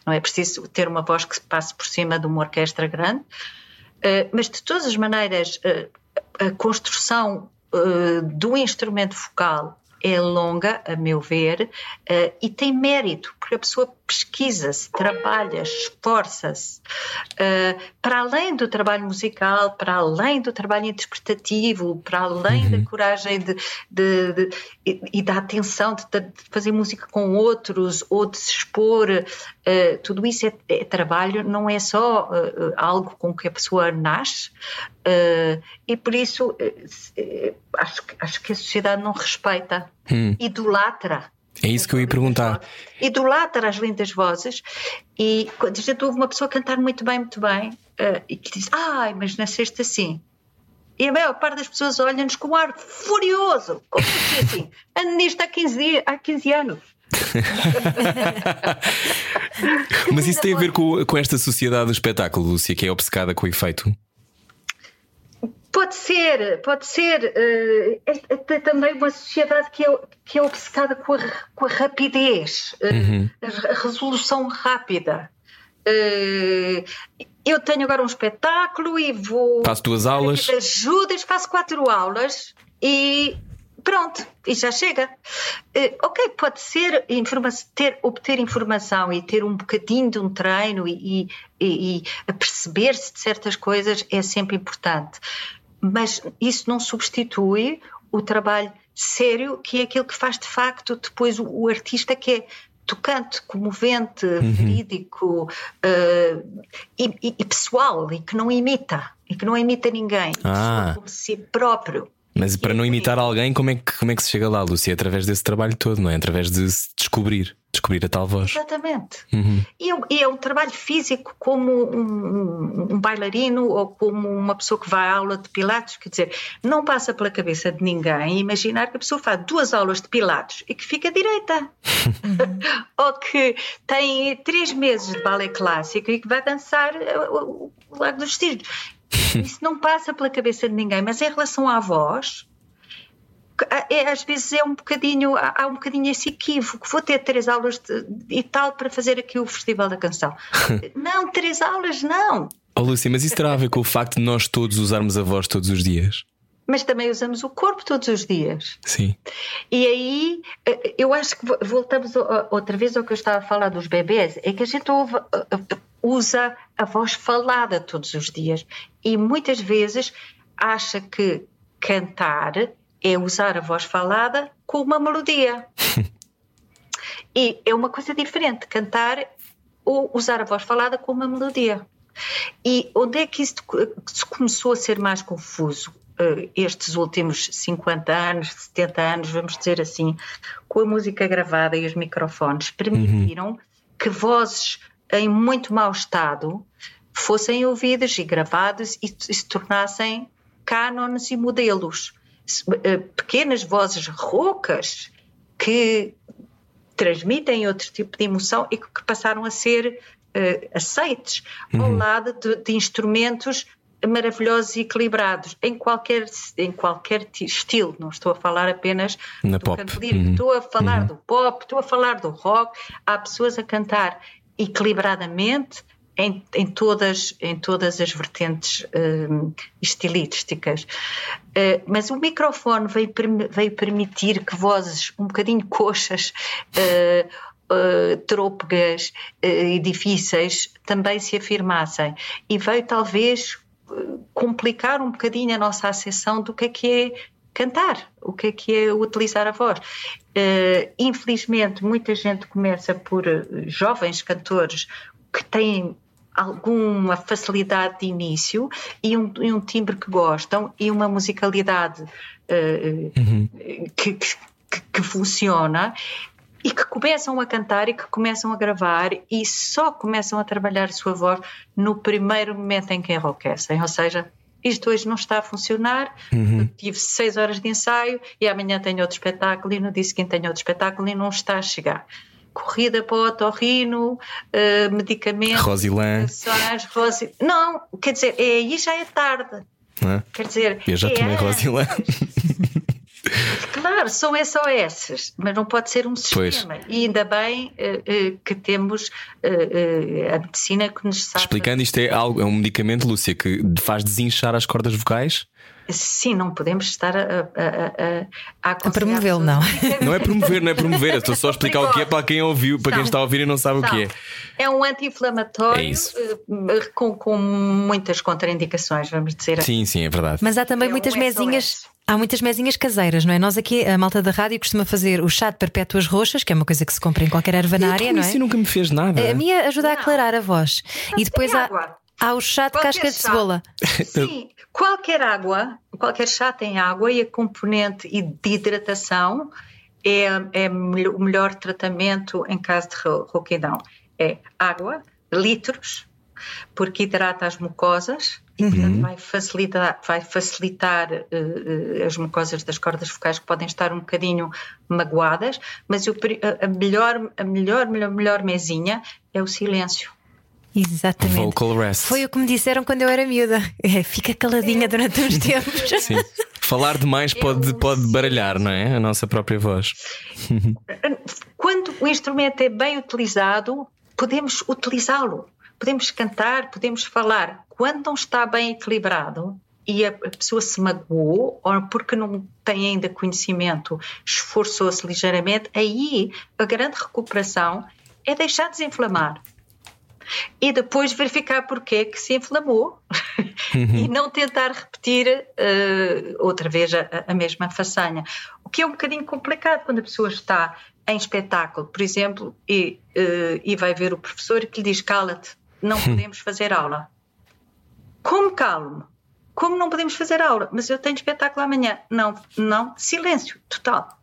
não é preciso ter uma voz que passe por cima de uma orquestra grande, uh, mas de todas as maneiras, uh, a construção uh, do instrumento vocal é longa, a meu ver, e tem mérito, porque a pessoa pesquisa-se, trabalha, esforça-se. Uh, para além do trabalho musical, para além do trabalho interpretativo, para além uhum. da coragem de, de, de, e, e, da atenção de, de, fazer música com outros ou de se expor, uh, tudo isso é, é, trabalho, não é só algo com que a pessoa nasce, e por isso acho, acho que a sociedade não respeita hum. idolatra. É isso que eu ia perguntar. Idolatra as lindas vozes e quando gente ouve uma pessoa cantar muito bem, muito bem, uh, e que diz, ai, mas nasceste assim. E a maior parte das pessoas olham-nos com um ar furioso. Como assim? <laughs> assim? Ando nisto há 15, dias, há 15 anos. <laughs> Mas isso tem a ver com, com esta sociedade do espetáculo, Lúcia, que é obcecada com o efeito? Pode ser, pode ser. Uh, é, também uma sociedade que é, que é obcecada com a, com a rapidez, uh, uhum. a, resolução rápida. Uh, eu tenho agora um espetáculo e vou. Faço duas aulas. Ajudas, faço quatro aulas e pronto, e já chega. Uh, ok, pode ser ter, obter informação e ter um bocadinho de um treino e, e, e perceber-se de certas coisas é sempre importante mas isso não substitui o trabalho sério, que é aquilo que faz de facto depois o, o artista que é tocante, comovente, uhum. verídico uh, e, e, pessoal e que não imita e que não imita ninguém, ah. como si próprio. Mas para não imitar alguém, como é, que, como é que se chega lá, Lúcia? É através desse trabalho todo, não é? Através de se descobrir, descobrir a tal voz. Exatamente. Uhum. E, e, é um trabalho físico como um, um, bailarino ou como uma pessoa que vai à aula de Pilates, quer dizer, não passa pela cabeça de ninguém imaginar que a pessoa faz duas aulas de Pilates e que fica direita. <laughs> <laughs> ou que tem três meses de balé clássico e que vai dançar o, o Lago dos Cisnes. <laughs> Isso não passa pela cabeça de ninguém, mas em relação à voz, é, às vezes é um bocadinho, há um bocadinho esse equívoco. Vou ter três aulas de, e tal para fazer aqui o Festival da Canção. <laughs> não, três aulas não. Oh, Lúcia, mas isso terá a ver com o facto de nós todos usarmos a voz todos os dias? Mas também usamos o corpo todos os dias. Sim. E aí, eh, eu acho que voltamos outra vez ao que eu estava a falar dos bebês, é que a gente ouve, eh, eh, usa a voz falada todos os dias e muitas vezes acha que cantar é usar a voz falada com uma melodia. <laughs> E é uma coisa diferente cantar ou usar a voz falada com uma melodia. E onde é que isso começou a ser mais confuso? Uh, estes últimos 50 anos, 70 anos, vamos dizer assim, com a música gravada e os microfones, permitiram uhum. que vozes em muito mau estado fossem ouvidas e gravadas e, se tornassem cânones e modelos. Uh, pequenas vozes roucas que transmitem outro tipo de emoção e que passaram a ser uh, aceites uhum. ao lado de, de, instrumentos maravilhosos e equilibrados em qualquer, em qualquer estilo. Não estou a falar apenas Na do pop. canto livre, uhum. estou a falar uhum. do pop, estou a falar do rock. Há pessoas a cantar equilibradamente em, em, todas, em todas as vertentes um, estilísticas. Uh, mas o microfone veio, veio, permitir que vozes um bocadinho coxas, uh, uh, trôpegas e difíceis também se afirmassem. E veio talvez complicar um bocadinho a nossa acessão do que é que é cantar, o que é que é utilizar a voz. Uh, infelizmente, muita gente começa por uh, jovens cantores que têm alguma facilidade de início e um, e um timbre que gostam e uma musicalidade uh, uhum. que, que, que, funciona e que começam a cantar e que começam a gravar e só começam a trabalhar a sua voz no primeiro momento em que enrouquecem, ou seja, isto hoje não está a funcionar, uhum. tive seis horas de ensaio e amanhã tenho outro espetáculo e no dia seguinte tenho outro espetáculo e não está a chegar corrida para o otorrino, uh, medicamentos, Rosilã. Rosi... Não, quer dizer, é aí já é tarde. É? Quer dizer, eu já é tomei Rosilã. <laughs> Claro, são SOS, mas não pode ser um sistema. Pois. E ainda bem uh, uh, que temos uh, a medicina que nos sabe. Explicando, isto é, algo, é um medicamento, Lúcia, que faz desinchar as cordas vocais? Sim, não podemos estar a, a, a, a, a promovê-lo, não. Não é promover, não é promover, estou só a explicar o que é para quem ouviu, para quem está a ouvir e não sabe não. o que é. É um anti-inflamatório é com, com muitas contraindicações, vamos dizer assim. Sim, sim, é verdade. Mas há também é muitas um mesinhas. Há muitas mesinhas caseiras, não é? Nós aqui, a malta da rádio, costuma fazer o chá de perpétuas roxas, que é uma coisa que se compra em qualquer ervanária, não é? Isso nunca me fez nada. A minha ajuda não. a aclarar a voz. Mas e depois há, há o chá de qualquer casca chá. de cebola. <laughs> Sim, qualquer água, qualquer chá tem água e a componente de hidratação é, é o melhor tratamento em caso de rouquidão. É água, litros, porque hidrata as mucosas uhum. portanto, vai facilitar, vai facilitar uh, as mucosas das cordas focais que podem estar um bocadinho magoadas, mas o, a, melhor, a melhor, melhor, melhor mesinha é o silêncio. Exatamente. Vocal rest. Foi o que me disseram quando eu era miúda. É, fica caladinha durante uns <laughs> tempos. Sim. Falar demais pode, pode baralhar, não é? A nossa própria voz. <laughs> Quando o instrumento é bem utilizado, podemos utilizá-lo. Podemos cantar, podemos falar. Quando não está bem equilibrado e a pessoa se magoou, ou porque não tem ainda conhecimento, esforçou-se ligeiramente, aí a grande recuperação é deixar desinflamar e depois verificar porque é que se inflamou uhum. <laughs> e não tentar repetir uh, outra vez a, a, mesma façanha. O que é um bocadinho complicado quando a pessoa está em espetáculo, por exemplo, e, uh, e vai ver o professor que lhe diz: cala-te, não hum. podemos fazer aula. Como calmo? Como não podemos fazer aula? Mas eu tenho espetáculo amanhã. Não, não, silêncio total.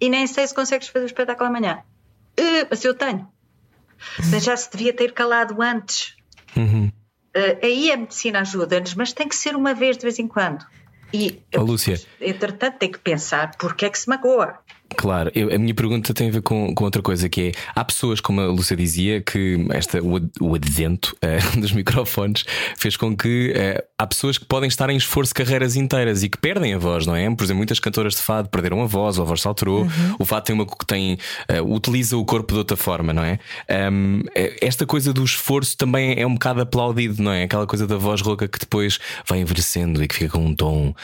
E nem sei se consegues fazer o espetáculo amanhã. Uh, mas eu tenho. Mas já se devia ter calado antes. Uhum. Uh, aí a medicina ajuda-nos, mas tem que ser uma vez de vez em quando. E, oh, Lúcia. entretanto, tem que pensar porque é que se magoa. Claro, eu, a minha pergunta tem a ver com, com outra coisa que é: há pessoas, como a Lúcia dizia, que esta, o, o advento uh, <laughs> dos microfones fez com que uh, há pessoas que podem estar em esforço carreiras inteiras e que perdem a voz, não é? Por exemplo, muitas cantoras de fado perderam a voz, ou a voz se alterou. Uhum. O fado tem uma que tem, uh, utiliza o corpo de outra forma, não é? Um, esta coisa do esforço também é um bocado aplaudido, não é? Aquela coisa da voz rouca que depois vai envelhecendo e que fica com um tom.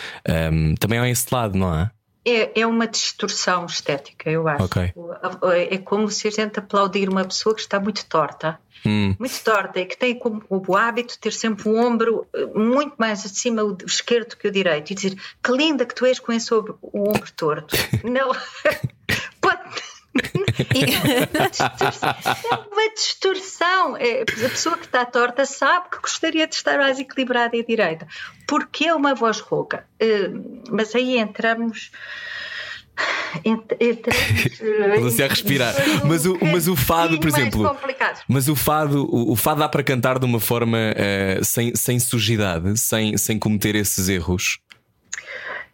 Um, também há esse lado, não há? É, é uma distorção estética, eu acho. Okay. É como se a gente aplaudir uma pessoa que está muito torta. Hum. Muito torta e que tem como o hábito de ter sempre o ombro eh, muito mais acima o esquerdo que o direito e dizer que linda que tu és com esse o ombro torto. <laughs> Não. <laughs> Pode... é uma distorção. É, a pessoa que está torta sabe que gostaria de estar mais equilibrada e direita. Porque é uma voz rouca. Uh, mas aí entramos. Entramos. <laughs> a respirar. Mas o, mas o fado, por exemplo. Mas o fado, o, o, fado dá para cantar de uma forma uh, sem, sem sujidade, sem, sem cometer esses erros.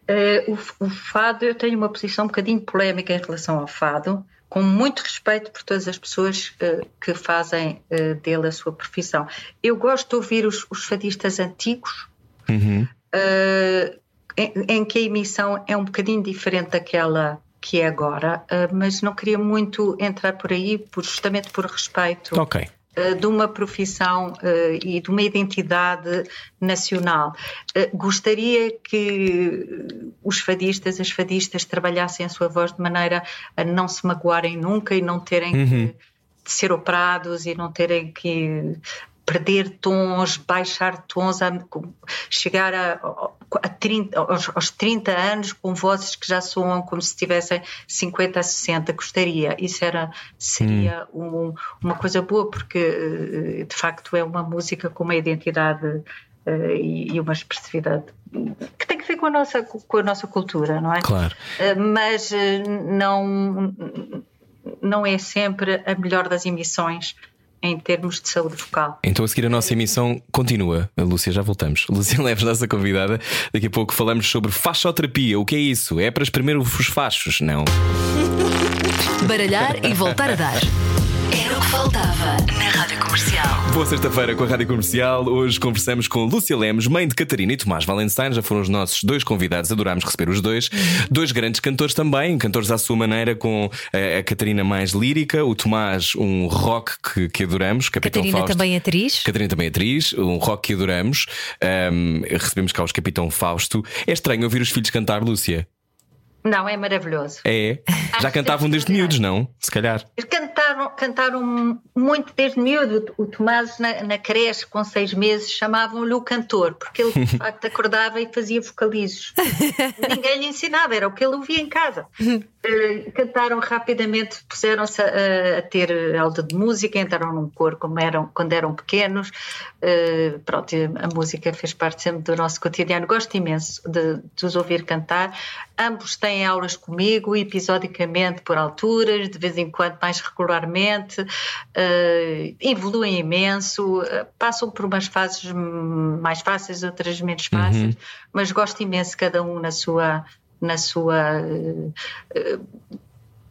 Uh, o, o, fado, eu tenho uma posição um bocadinho polémica em relação ao fado, com muito respeito por todas as pessoas uh, que fazem uh, dele a sua profissão. Eu gosto de ouvir os, os fadistas antigos, uhum. em, em, que a emissão é um bocadinho diferente daquela que é agora, mas não queria muito entrar por aí, por, justamente por respeito. Ok. Eh, de uma profissão uh, e de uma identidade nacional. Uh, gostaria que os fadistas, as fadistas, trabalhassem a sua voz de maneira a não se magoarem nunca e não terem uhum. que ser operados e não terem que perder tons, baixar tons, a, chegar a, a 30, aos, aos 30 anos com vozes que já soam como se tivessem 50 a 60. Gostaria. Isso era, seria hum. um, uma coisa boa, porque eh, de facto é uma música com uma identidade uh, e, e uma expressividade que tem que ver com a nossa, com a nossa cultura, não é? Claro. Uh, mas uh, não, não é sempre a melhor das emissões em termos de saúde vocal. Então a seguir a nossa emissão continua. Lúcia, já voltamos. <laughs> Lúcia Leves, nossa convidada. Daqui a pouco falamos sobre fachoterapia. O que é isso? É para exprimir os fachos? Não. Baralhar e voltar a dar. Era o que faltava na Rádio Comercial. Boa sexta-feira com a Rádio Comercial. Hoje conversamos com Lúcia Lemos, mãe de Catarina e Tomás Valenstein. Já foram os nossos dois convidados, adorámos receber os dois. Dois grandes cantores também, cantores à sua maneira, com a, a Catarina mais lírica, o Tomás, um rock que, que adoramos. Capitão Catarina Fausto. também atriz. Catarina também atriz, um rock que adoramos. Um, recebemos cá os Capitão Fausto. É estranho ouvir os filhos cantar, Lúcia. Não, é maravilhoso. É. Já cantavam desde miúdos, não? Se calhar. Cantaram, cantaram muito desde miúdo. O Tomás, na, na creche, com seis meses, chamavam-lhe o cantor, porque ele de facto acordava e fazia vocalizos. <laughs> Ninguém lhe ensinava, era o que ele ouvia em casa. Uh, cantaram rapidamente, puseram-se a, a, ter aula de música, entraram num coro como eram, quando eram pequenos. Uh, pronto, a música fez parte sempre do nosso cotidiano. Gosto imenso de, de os ouvir cantar. Ambos têm aulas comigo, episodicamente por alturas, de vez em quando mais regularmente, uh, evoluem imenso, passam por umas fases mais fáceis, outras menos fáceis, uhum. mas gosto imenso cada um na sua na sua uh,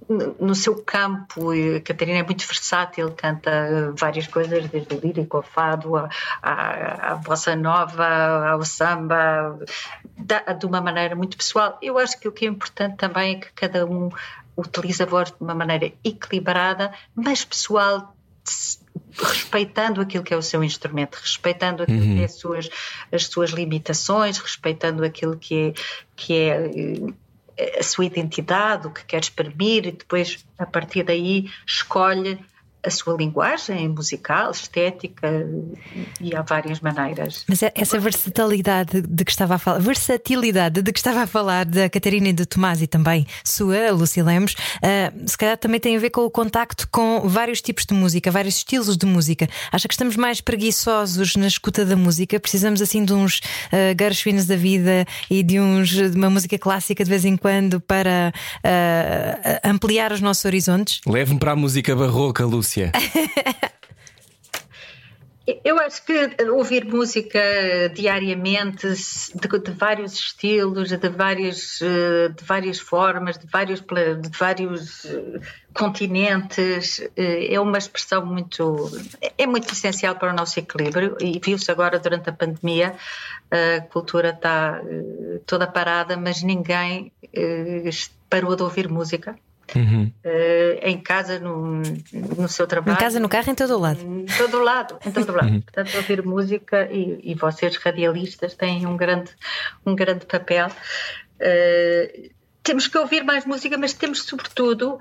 no seu campo, a Catarina é muito versátil, canta várias coisas, desde o lírico ao fado, à, à, à bossa nova, ao samba, de uma maneira muito pessoal. Eu acho que o que é importante também é que cada um utilize a voz de uma maneira equilibrada, mas pessoal, respeitando aquilo que é o seu instrumento, respeitando aquilo uhum. que é as suas, as suas limitações, respeitando aquilo que é, que é a sua identidade, o que quer exprimir, e depois, a partir daí, escolhe a sua linguagem musical, estética e há várias maneiras. Mas é essa versatilidade de que estava a falar, versatilidade de que estava a falar da Catarina e do Tomás e também sua, Lucy Lemos, uh, se calhar também tem a ver com o contacto com vários tipos de música, vários estilos de música. Acha que estamos mais preguiçosos na escuta da música? Precisamos assim de uns uh, Gershwins da vida e de uns de uma música clássica de vez em quando para uh, ampliar os nossos horizontes? Leve-me para a música barroca, <laughs> Eu acho que ouvir música diariamente de, de, vários estilos, de várias, de várias formas, de vários, de vários eh, continentes, eh, é uma expressão muito é muito essencial para o nosso equilíbrio e viu-se agora durante a pandemia a cultura está eh, toda parada, mas ninguém parou de ouvir música Uhum. Uh, em casa, no, no seu trabalho. Em casa, no carro, em todo o lado. Em todo o lado, em todo o lado. Uhum. Portanto, ouvir música e, e, vocês, radialistas, têm um grande, um grande papel. Uh, temos que ouvir mais música, mas temos, sobretudo,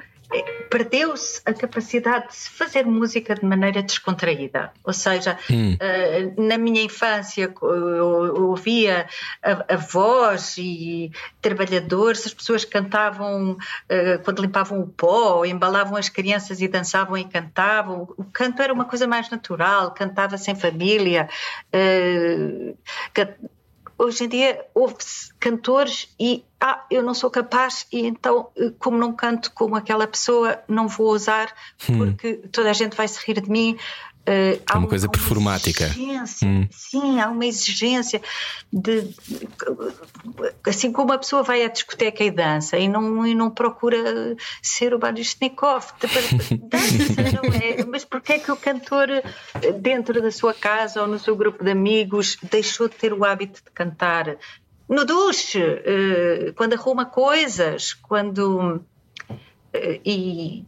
perdeu-se a capacidade de se fazer música de maneira descontraída. Ou seja, hum. uh, na minha infância eu ouvia avós e trabalhadores, as pessoas cantavam uh, quando limpavam o pó, embalavam as crianças e dançavam e cantavam. O canto era uma coisa mais natural, cantava-se em família. Hoje em dia ouve-se cantores e ah, eu não sou capaz e então eh, como não canto como aquela pessoa não vou usar hum. porque hum. toda a gente vai se rir de mim Uh, é uma coisa performática. Hum. Sim, há uma exigência de, assim como a pessoa vai à discoteca e dança e não, e não procura ser o Baryshnikov, <laughs> dança, não é? Mas porquê é que o cantor dentro da sua casa ou no seu grupo de amigos deixou de ter o hábito de cantar? No duche, uh, quando arruma coisas, quando. Uh, e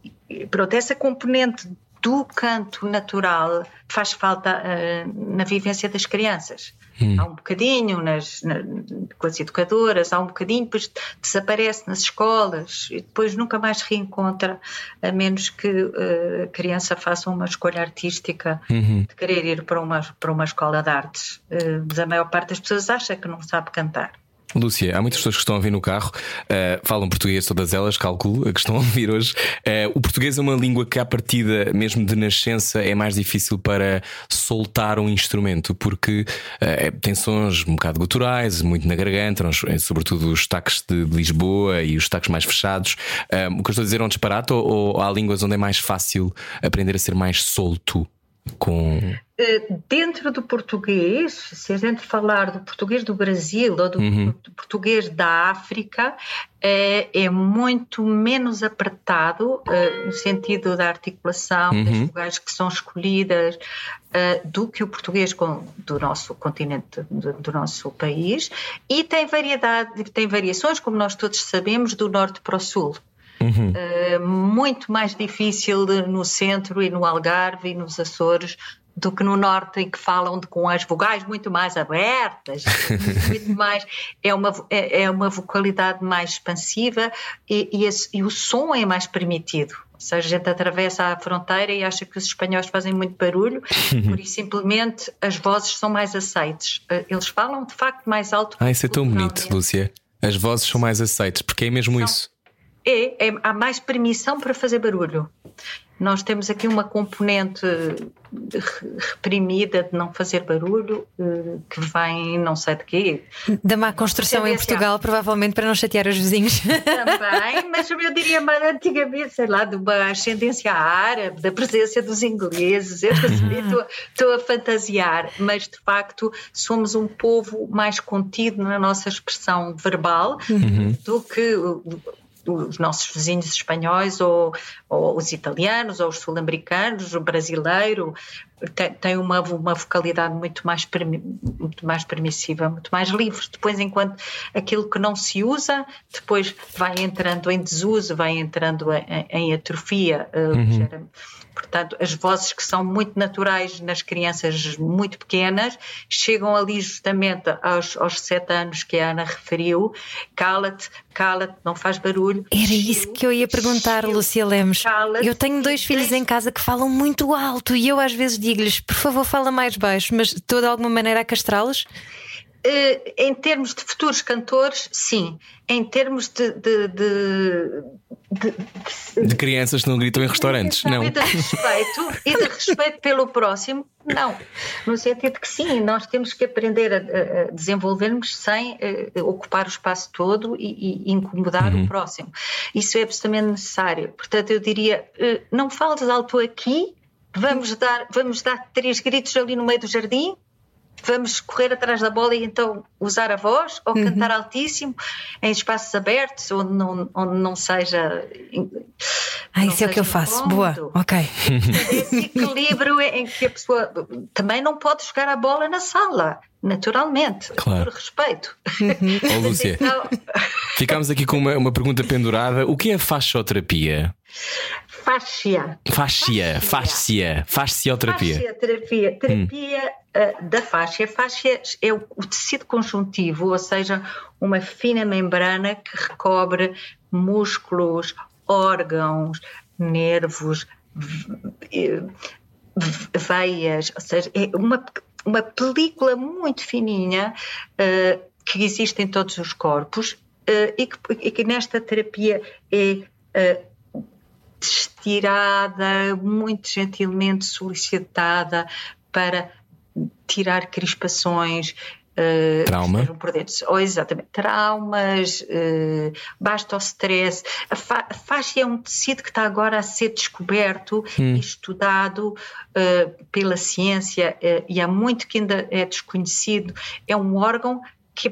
pronto, essa componente do canto natural faz falta uh, na vivência das crianças. Hum. Há um bocadinho nas, na, com as educadoras, há um bocadinho, depois desaparece nas escolas e depois nunca mais reencontra, a menos que uh, a criança faça uma escolha artística uhum. de querer ir para uma, para uma escola de artes. Uh, mas a maior parte das pessoas acha que não sabe cantar. Lúcia, há muitas pessoas que estão a vir no carro, uh, falam português, todas elas, calculo, que estão a ouvir hoje. Uh, o português é uma língua que, à partida, mesmo de nascença, é mais difícil para soltar um instrumento, porque uh, tem sons um bocado guturais, muito na garganta, sobretudo os taques de Lisboa e os taques mais fechados. o que eu estou a dizer é um disparate ou, ou há línguas onde é mais fácil aprender a ser mais solto? Com eh, dentro do português, se a gente falar do português do Brasil ou do, uhum. do português da África, é, é, muito menos apertado uh, no sentido da articulação uhum. das vogais que são escolhidas do que o português com, do nosso continente, do, do, nosso país, e tem variedade, tem variações, como nós todos sabemos, do norte para o sul. Uhum. Uh, muito mais difícil no centro e no Algarve e nos Açores do que no norte em que falam de, com as vogais muito mais abertas, <laughs> muito mais é uma é, é, uma vocalidade mais expansiva e, e, esse, e, o som é mais permitido. Ou seja, a gente atravessa a fronteira e acha que os espanhóis fazem muito barulho, <laughs> por isso simplesmente as vozes são mais aceites. Eh, eles falam de facto mais alto. Ah, isso é tão bonito, Lúcia. As vozes são mais aceites, porque é mesmo isso é, é, há mais permissão para fazer barulho. Nós temos aqui uma componente reprimida de não fazer barulho eh, que vem não sei de quê. Da má construção em Portugal, provavelmente para não chatear os vizinhos. Também, mas eu diria mais antigamente, sei lá, de uma ascendência árabe, da presença dos ingleses. Eu estou a fantasiar, mas de facto somos um povo mais contido na nossa expressão verbal uhum. do que os nossos vizinhos espanhóis ou, ou os italianos ou os sul-americanos, o brasileiro tem, tem uma, uma vocalidade muito mais, muito mais permissiva, muito mais livre. Depois, enquanto aquilo que não se usa, depois vai entrando em desuso, vai entrando em, em atrofia. Eh, uhum. Portanto, as vozes que são muito naturais nas crianças muito pequenas chegam ali justamente aos, aos sete anos que a Ana referiu. Cala-te, cala-te, não faz barulho. Era isso que eu ia perguntar, Lucia Lemos. Eu tenho dois filhos em casa que falam muito alto e eu às vezes digo-lhes, por favor, fala mais baixo, mas estou de alguma maneira a castrá-los? Uh, em termos de futuros cantores, sim. Em termos de. de, de, de, de crianças que não gritam em restaurantes, não. E de respeito, e de respeito pelo próximo, não. No sentido que sim, nós temos que aprender a, a desenvolvermos sem uh, ocupar o espaço todo e, e incomodar uhum. o próximo. Isso é absolutamente necessário. Portanto, eu diria: uh, não fales alto aqui, vamos dar, vamos dar três gritos ali no meio do jardim vamos correr atrás da bola e então usar a voz ou uhum. cantar altíssimo em espaços abertos onde não, onde não seja. Ah, isso é o que eu faço. Boa, ok. Esse <laughs> equilíbrio em que a pessoa também não pode jogar a bola na sala, naturalmente, claro. por respeito. Uhum. Oh, Lúcia, então... ficámos aqui com uma, uma pergunta pendurada: o que é fascioterapia? Fascia. Fascia, fascia, fascioterapia. Fascioterapia, terapia hum. da fascia. Fascia é o, o tecido conjuntivo, ou seja, uma fina membrana que recobre músculos, órgãos, nervos, veias, ou seja, é uma, uma película muito fininha uh, que existe em todos os corpos uh, e, que, e, que, nesta terapia é uh, estirada, muito gentilmente solicitada para tirar crispações, Uh, Trauma. Por dentro. Ou exatamente, traumas, uh, basta o stress. A, fa a faixa é um tecido que está agora a ser descoberto hum. e estudado uh, pela ciência e há muito que ainda é desconhecido. É um órgão que,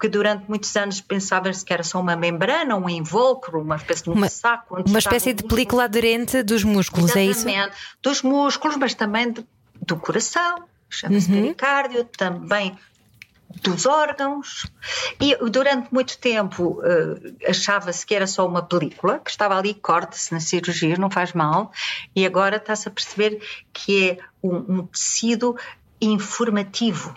que durante muitos anos pensava-se que era só uma membrana, um invólucro, uma espécie de um uma, saco. uma espécie de película aderente dos músculos, Exatamente, é isso? Dos músculos, mas também de, do coração, chama-se uhum. pericárdio, também dos órgãos e durante muito tempo uh, achava-se que era só uma película que estava ali, corta-se na cirurgia, não faz mal e agora está-se a perceber que é um, um tecido informativo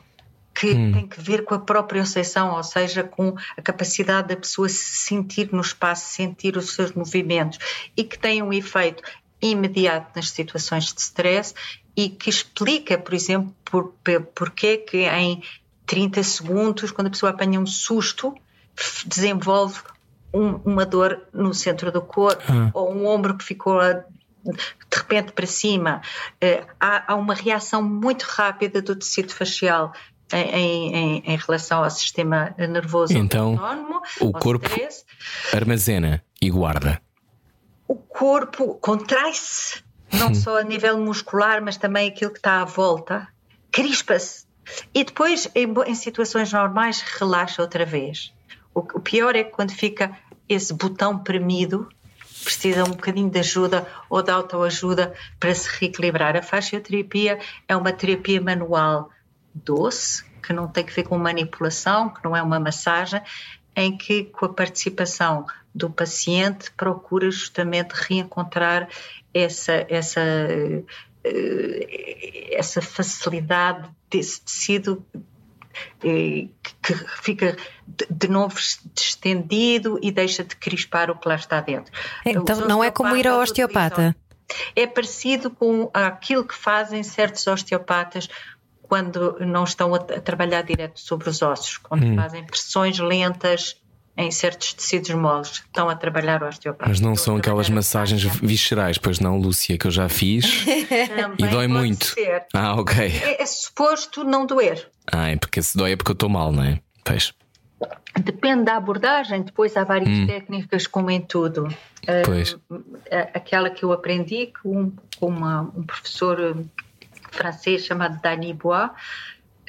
que hum. tem que ver com a própria percepção, ou seja, com a capacidade da pessoa se sentir no espaço, sentir os seus movimentos e que tem um efeito imediato nas situações de stress e que explica, por exemplo, por, porque que em 30 segundos, quando a pessoa apanha um susto, desenvolve um, uma dor no centro do corpo ah. ou um ombro que ficou de repente para cima. Uh, há, há, uma reação muito rápida do tecido facial. Em, em, em relação ao sistema nervoso então, autónomo, o corpo stress. armazena e guarda. O corpo contrai-se, não hum. só a nível muscular, mas também aquilo que está à volta, crispa-se e depois, em, em situações normais, relaxa outra vez. O, o pior é quando fica esse botão premido, precisa um bocadinho de ajuda ou de autoajuda para se reequilibrar. A fascioterapia é uma terapia manual doce, que não tem que ver com manipulação, que não é uma massagem, em que, com a participação do paciente, procura justamente reencontrar essa, essa eh, essa facilidade desse tecido eh, que fica de novo estendido e deixa de crispar o que lá está dentro. Então não é como ir ao osteopata? É parecido com aquilo que fazem certos osteopatas quando não estão a, trabalhar direto sobre os ossos, quando hum. fazem pressões lentas em certos tecidos moles estão a trabalhar o osteopata. Mas não são aquelas massagens viscerais, pois não, Lúcia, que eu já fiz <laughs> e dói muito. Ser. Ah, ok. É, é, suposto não doer. Ah, é porque se dói é porque eu estou mal, não é? Pois. Depende da abordagem, depois há várias hum. técnicas, como em tudo. Pois. Uh, aquela que eu aprendi com, com uma, um professor francês chamado Dani Bois,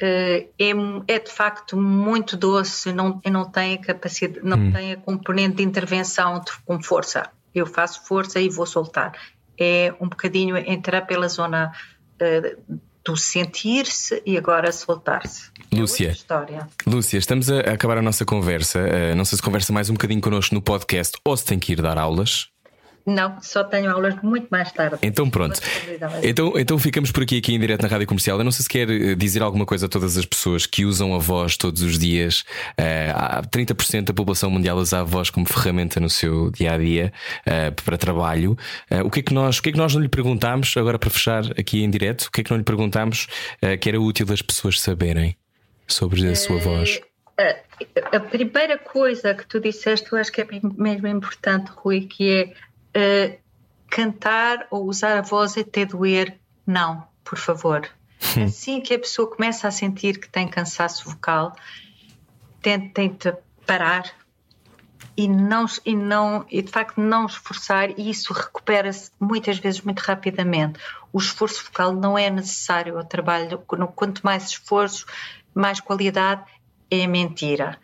é, é, de facto muito doce, não, não tem a capacidade, não hum. tem a componente de intervenção de, com força. Eu faço força e vou soltar. É um bocadinho entrar pela zona uh, do sentir-se e agora soltar-se. É Lúcia, é Lúcia, estamos a acabar a nossa conversa. Uh, não sei se conversa mais um bocadinho connosco no podcast ou se tem que ir dar aulas. Não, só tenho aulas muito mais tarde. Então pronto. Então, então ficamos por aqui, aqui em direto na Rádio Comercial. Eu não sei se quer eh, dizer alguma coisa a todas as pessoas que usam a voz todos os dias. Uh, 30% da população mundial usa a voz como ferramenta no seu dia a dia uh, para trabalho. Uh, o, que é que nós, o que é que nós não lhe perguntámos, agora para fechar aqui em direto, o que é que não lhe perguntámos uh, que era útil as pessoas saberem sobre a sua voz? A primeira coisa que tu disseste, eu acho que é mesmo importante, Rui, que é uh, cantar ou usar a voz até doer, não, por favor. Hum. Assim que a pessoa começa a sentir que tem cansaço vocal, tente, tente parar e não e não e de facto não esforçar e isso recupera-se muitas vezes muito rapidamente. O esforço vocal não é necessário ao trabalho. Quanto mais esforço, mais qualidade é mentira.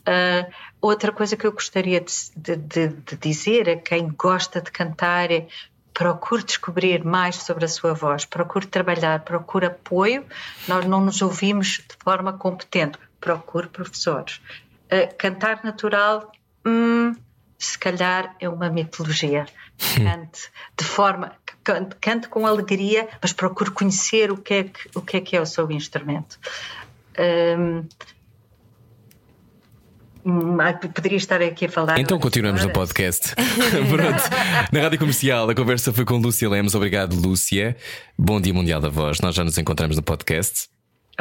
Uh, outra coisa que eu gostaria de, de, de, dizer a quem gosta de cantar é procure descobrir mais sobre a sua voz, procure trabalhar, procure apoio. Nós não nos ouvimos de forma competente, procure professores. Uh, cantar natural, hum, se calhar é uma mitologia. Cante de forma, cante, cante, com alegria, mas procure conhecer o que é que, o que, é, que é o seu instrumento. Um, Hum, poderia estar aqui a falar. Então continuamos no podcast. <laughs> Pronto. Na rádio comercial, a conversa foi com Lúcia Lemos. Obrigado, Lúcia. Bom Dia Mundial da Voz. Nós já nos encontramos no podcast.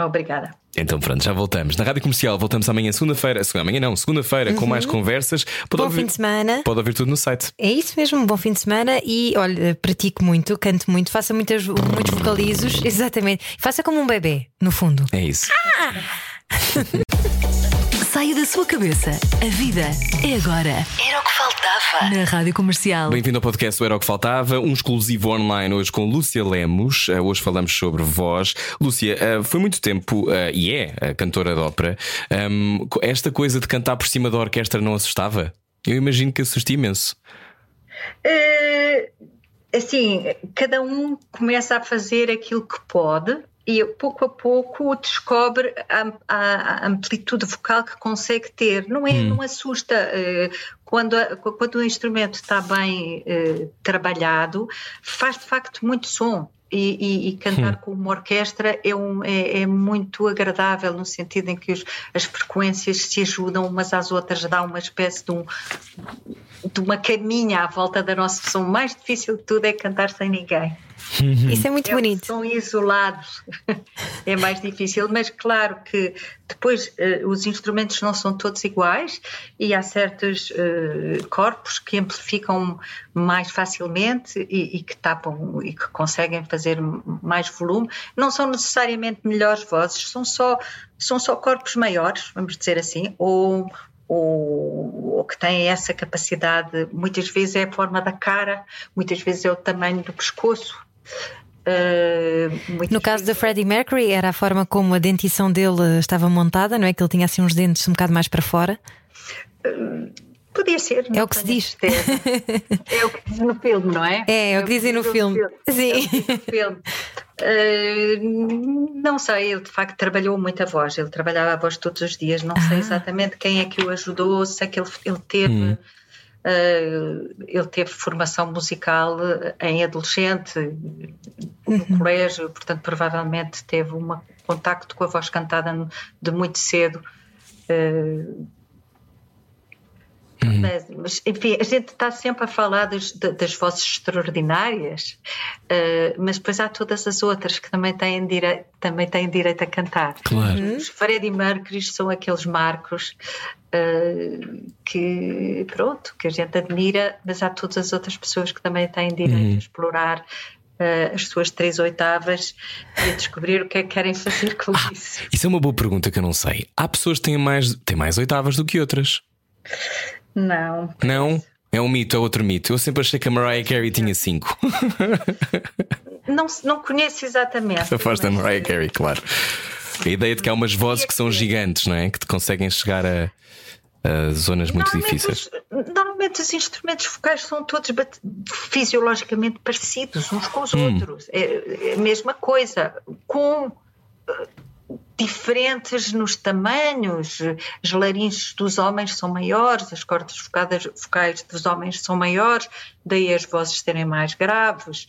Obrigada. Então pronto, já voltamos. Na Rádio Comercial voltamos amanhã, segunda-feira. Amanhã não, segunda-feira, uhum. com mais conversas. Pode bom ouvir, fim de semana. Pode ouvir tudo no site. É isso mesmo, bom fim de semana e olha, pratico muito, canto muito, faça muitas, muitos vocalizos. <laughs> Exatamente. Faça como um bebê, no fundo. É isso. Ah! <laughs> Saia da sua cabeça. A vida é agora. Era o que faltava. Na Rádio Comercial. Bem-vindo ao podcast Era o que Faltava, um exclusivo online hoje com Lúcia Lemos. Uh, hoje falamos sobre voz. Lúcia, uh, foi muito tempo uh, e é cantora de ópera. Um, esta coisa de cantar por cima da orquestra não assustava? Eu imagino que assuste imenso. assim, cada um começa a fazer aquilo que pode e pouco a pouco descobre a, a, amplitude vocal que consegue ter. Não é, hum. não assusta. Eh, quando, quando o instrumento está bem eh, trabalhado, faz de facto muito som. E, e, e, cantar hum. com uma orquestra é, um, é, é, muito agradável no sentido em que os, as frequências se ajudam umas às outras, dá uma espécie de, um, de uma caminha à volta da nossa som. O mais difícil de tudo é cantar sem ninguém. Uhum. Isso é muito é, bonito. São isolados, é mais difícil, mas claro que depois uh, os instrumentos não são todos iguais e há certos uh, corpos que amplificam mais facilmente e, e, que tapam e que conseguem fazer mais volume. Não são necessariamente melhores vozes, são só, são só corpos maiores, vamos dizer assim, ou ou, ou, que têm essa capacidade, muitas vezes é a forma da cara, muitas vezes é o tamanho do pescoço, Uh, no caso da Freddie Mercury, era a forma como a dentição dele estava montada, não é? Que ele tinha assim uns dentes um bocado mais para fora? Uh, podia ser. <laughs> É o que se diz. É o que dizem no filme, não é? É, é o que dizem no, filme. filme. Sim. É filme. Uh, não sei, ele de facto trabalhou muito a voz, ele trabalhava a voz todos os dias, não ah. sei exatamente quem é que o ajudou, sei que ele, ele teve. Hum ele teve formação musical em adolescente, no uhum. colégio, portanto, provavelmente teve um contacto com a voz cantada de muito cedo. Uh, uhum. mas, enfim, a gente está sempre a falar das, das vozes extraordinárias, uh, mas depois há todas as outras que também têm, dire também têm direito a cantar. Claro. Os Freddie Mercury são aqueles marcos Uh, que pronto, que a gente admira, mas há todas as outras pessoas que também têm direito uhum. a explorar uh, as suas três oitavas e a descobrir o que é que querem fazer com ah, isso. Isso é uma boa pergunta que eu não sei. Há pessoas que têm mais, têm mais oitavas do que outras? Não. Não? É um mito, é outro mito. Eu sempre achei que a Mariah Carey tinha cinco. <laughs> não, não conheço exatamente. A voz da Mariah Carey, claro. A ideia de que há umas vozes que são gigantes, não é? Que te conseguem chegar a, zonas muito difíceis. Normalmente os instrumentos vocais são todos fisiologicamente parecidos uns com os hum. outros. É, é, a mesma coisa. Com diferentes nos tamanhos. As laringes dos homens são maiores, as cordas vocais dos homens são maiores, daí as vozes serem mais graves.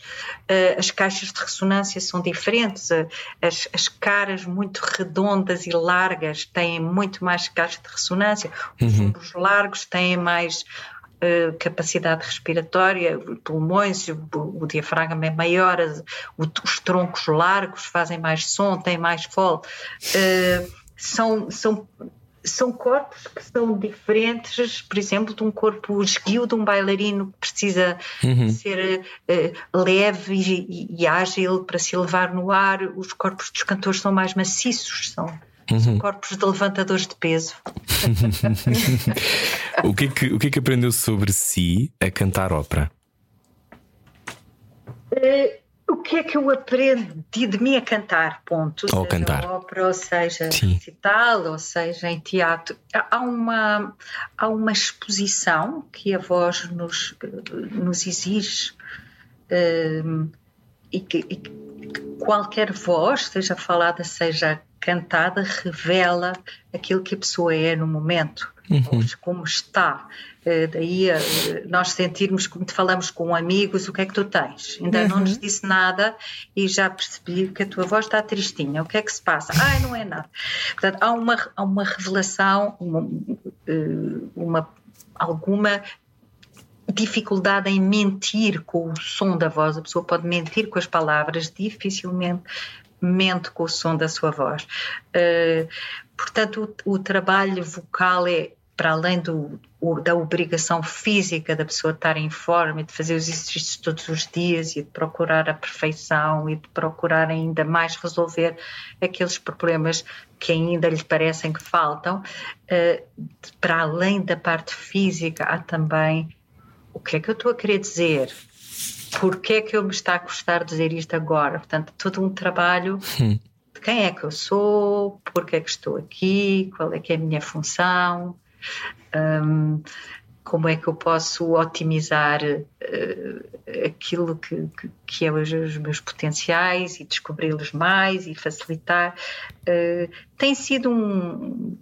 Uh, as caixas de ressonância são diferentes. Uh, as, as, caras muito redondas e largas têm muito mais caixa de ressonância. Os uhum. ombros largos têm mais capacidade respiratória, pulmões, o, o, diafragma é maior, os troncos largos fazem mais som, têm mais fole. Uh, são, são são corpos que são diferentes, por exemplo, de um corpo esguio de um bailarino que precisa uhum. ser uh, leve e, e, ágil para se elevar no ar. Os corpos dos cantores são mais maciços, são Uhum. Corpos de levantadores de peso. <laughs> o, que é que, o que é que aprendeu sobre si a cantar ópera? Uh, o que é que eu aprendi de mim a cantar? Ponto. Ou seja cantar. ópera, ou seja Sim. recital, ou seja em teatro. Há uma, há uma exposição que a voz nos, nos exige. Uh, e que, e que qualquer voz, seja falada, seja cantada revela aquilo que a pessoa é no momento. uhum. como está. Uh, daí uh, nós sentirmos como te falamos com amigos, o que é que tu tens? Ainda uhum. não nos disse nada e já percebi que a tua voz está tristinha. O que é que se passa? Ai, não é nada. Portanto, há uma, há uma revelação, uma, uma alguma dificuldade em mentir com o som da voz. A pessoa pode mentir com as palavras, dificilmente mente com o som da sua voz. Uh, portanto, o, o, trabalho vocal é para além do, o, da obrigação física da pessoa estar em forma e de fazer os exercícios todos os dias e de procurar a perfeição e de procurar ainda mais resolver aqueles problemas que ainda lhe parecem que faltam, uh, para além da parte física, há também o que é que eu estou a querer dizer? Porquê é que eu me está a custar dizer isto agora? Portanto, todo um trabalho hum. de quem é que eu sou, porquê é que estou aqui, qual é que é a minha função, um, como é que eu posso otimizar uh, aquilo que, que, que é os, os, meus potenciais e descobri-los mais e facilitar. Uh, tem sido um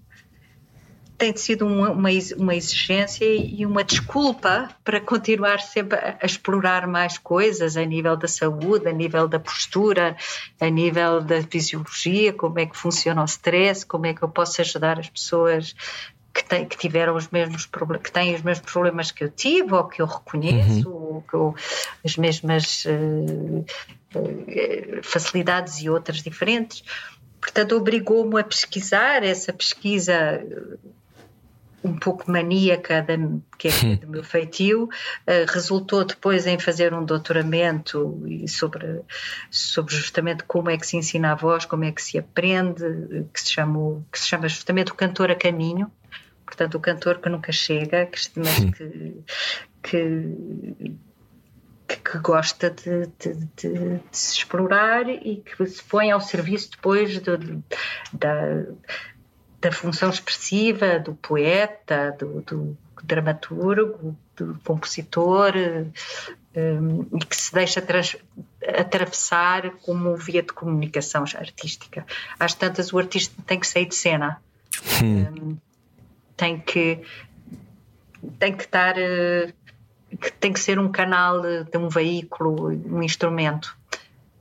tem sido uma, uma exigência e uma desculpa para continuar sempre a, a, explorar mais coisas a nível da saúde, a nível da postura, a nível da fisiologia, como é que funciona o stress, como é que eu posso ajudar as pessoas que, têm, que tiveram os mesmos problemas, que têm os mesmos problemas que eu tive ou que eu reconheço, uhum. ou que eu, as mesmas uh, uh, facilidades e outras diferentes. Portanto, obrigou-me a pesquisar essa pesquisa um pouco maníaca, da, que é <laughs> do meu feitio, uh, resultou depois em fazer um doutoramento sobre, sobre justamente como é que se ensina a voz, como é que se aprende, que se, chamou, que se chama justamente o cantor a caminho, portanto o cantor que nunca chega, que, mas que, que que gosta de, de, de, de, se explorar e que se põe ao serviço depois de, da, da função expressiva do poeta, do, do dramaturgo, do compositor, um, e que se deixa atravessar como via de comunicação artística. Às tantas, o artista tem que sair de cena, hum. um, tem que tem que estar uh, tem que ser um canal de um veículo, um instrumento.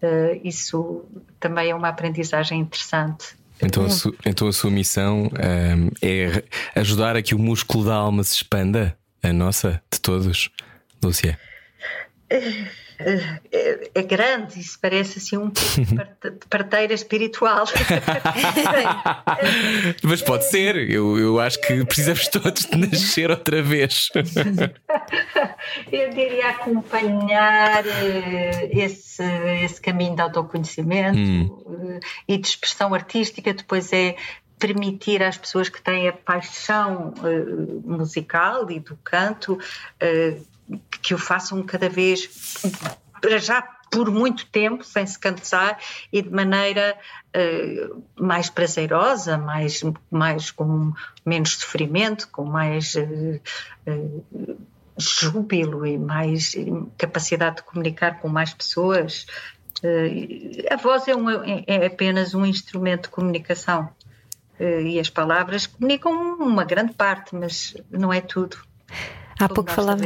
Uh, isso também é uma aprendizagem interessante então a, su, então a sua missão um, é ajudar a que o músculo da alma se expanda, a nossa, de todos, Lúcia? <laughs> É, é, grande, isso parece assim um <laughs> parteira espiritual. <laughs> <laughs> Mas pode ser, eu, eu acho que precisamos todos de nascer outra vez. Eu diria acompanhar eh, esse, esse caminho de autoconhecimento hum. e de expressão artística, depois é permitir às pessoas que têm a paixão uh, musical e do canto uh, que o façam cada vez, já por muito tempo, sem se cansar e de maneira uh, mais prazerosa, mais, mais com menos sofrimento, com mais uh, uh, júbilo e mais capacidade de comunicar com mais pessoas. a voz é, um, é apenas um instrumento de comunicação e as palavras comunicam uma grande parte, mas não é tudo. Há pouco, falava,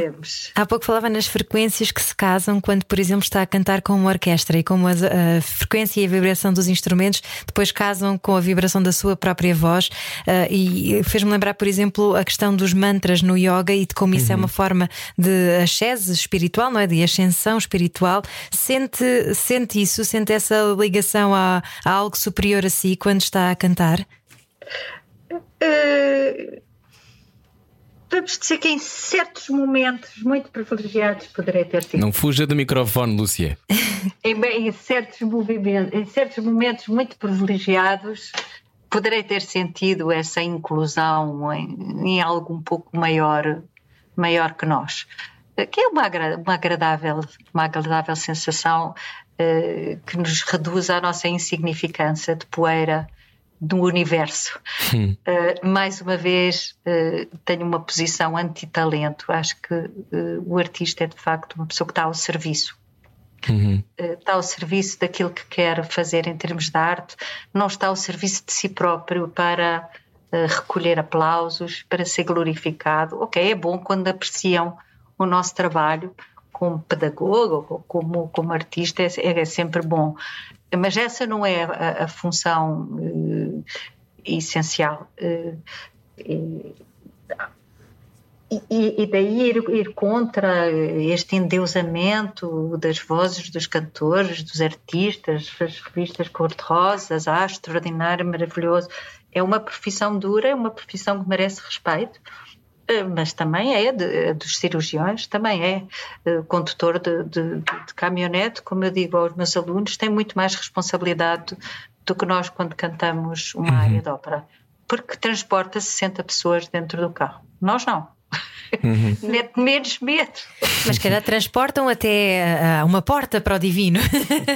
há pouco falava nas frequências que se casam quando, por exemplo, está a cantar com uma orquestra e como a, a frequência e a vibração dos instrumentos depois casam com a vibração da sua própria voz. Uh, e fez-me lembrar, por exemplo, a questão dos mantras no yoga e de como isso é uma uhum. forma de ascese espiritual, não é? De ascensão espiritual. Sente, sente isso, sente essa ligação a, a algo superior a si quando está a cantar? Uh vamos dizer que em certos momentos muito privilegiados poderei ter sido. Não fuja do microfone, Lúcia. <laughs> em, em, certos movimentos, em certos momentos muito privilegiados poderei ter sentido essa inclusão em, em algo um pouco maior, maior que nós. Que é uma, uma agradável, uma agradável sensação uh, que nos reduz à nossa insignificância de poeira do universo. Hum. Uh, mais uma vez, uh, tenho uma posição anti-talento. Acho que uh, o artista é de facto uma pessoa que está ao serviço. Uhum. está ao serviço daquilo que quer fazer em termos de arte, não está ao serviço de si próprio para recolher aplausos, para ser glorificado. Ok, é bom quando apreciam o nosso trabalho como pedagogo ou como, como artista, é, é sempre bom. Mas essa não é a, a função uh, essencial. Uh, e, e, daí ir, ir, contra este endeusamento das vozes dos cantores, dos artistas, as revistas cor-de-rosas, ah, extraordinário, maravilhoso. É uma profissão dura, é uma profissão que merece respeito, mas também é de, eh, dos cirurgiões, também é eh, condutor de, de, de, caminhonete, como eu digo aos meus alunos, tem muito mais responsabilidade do que nós quando cantamos uma uhum. área de ópera, porque transporta 60 pessoas dentro do carro. Nós não. Uhum. Mete menos medo. Mas calhar transportam até uh, uma porta para o divino.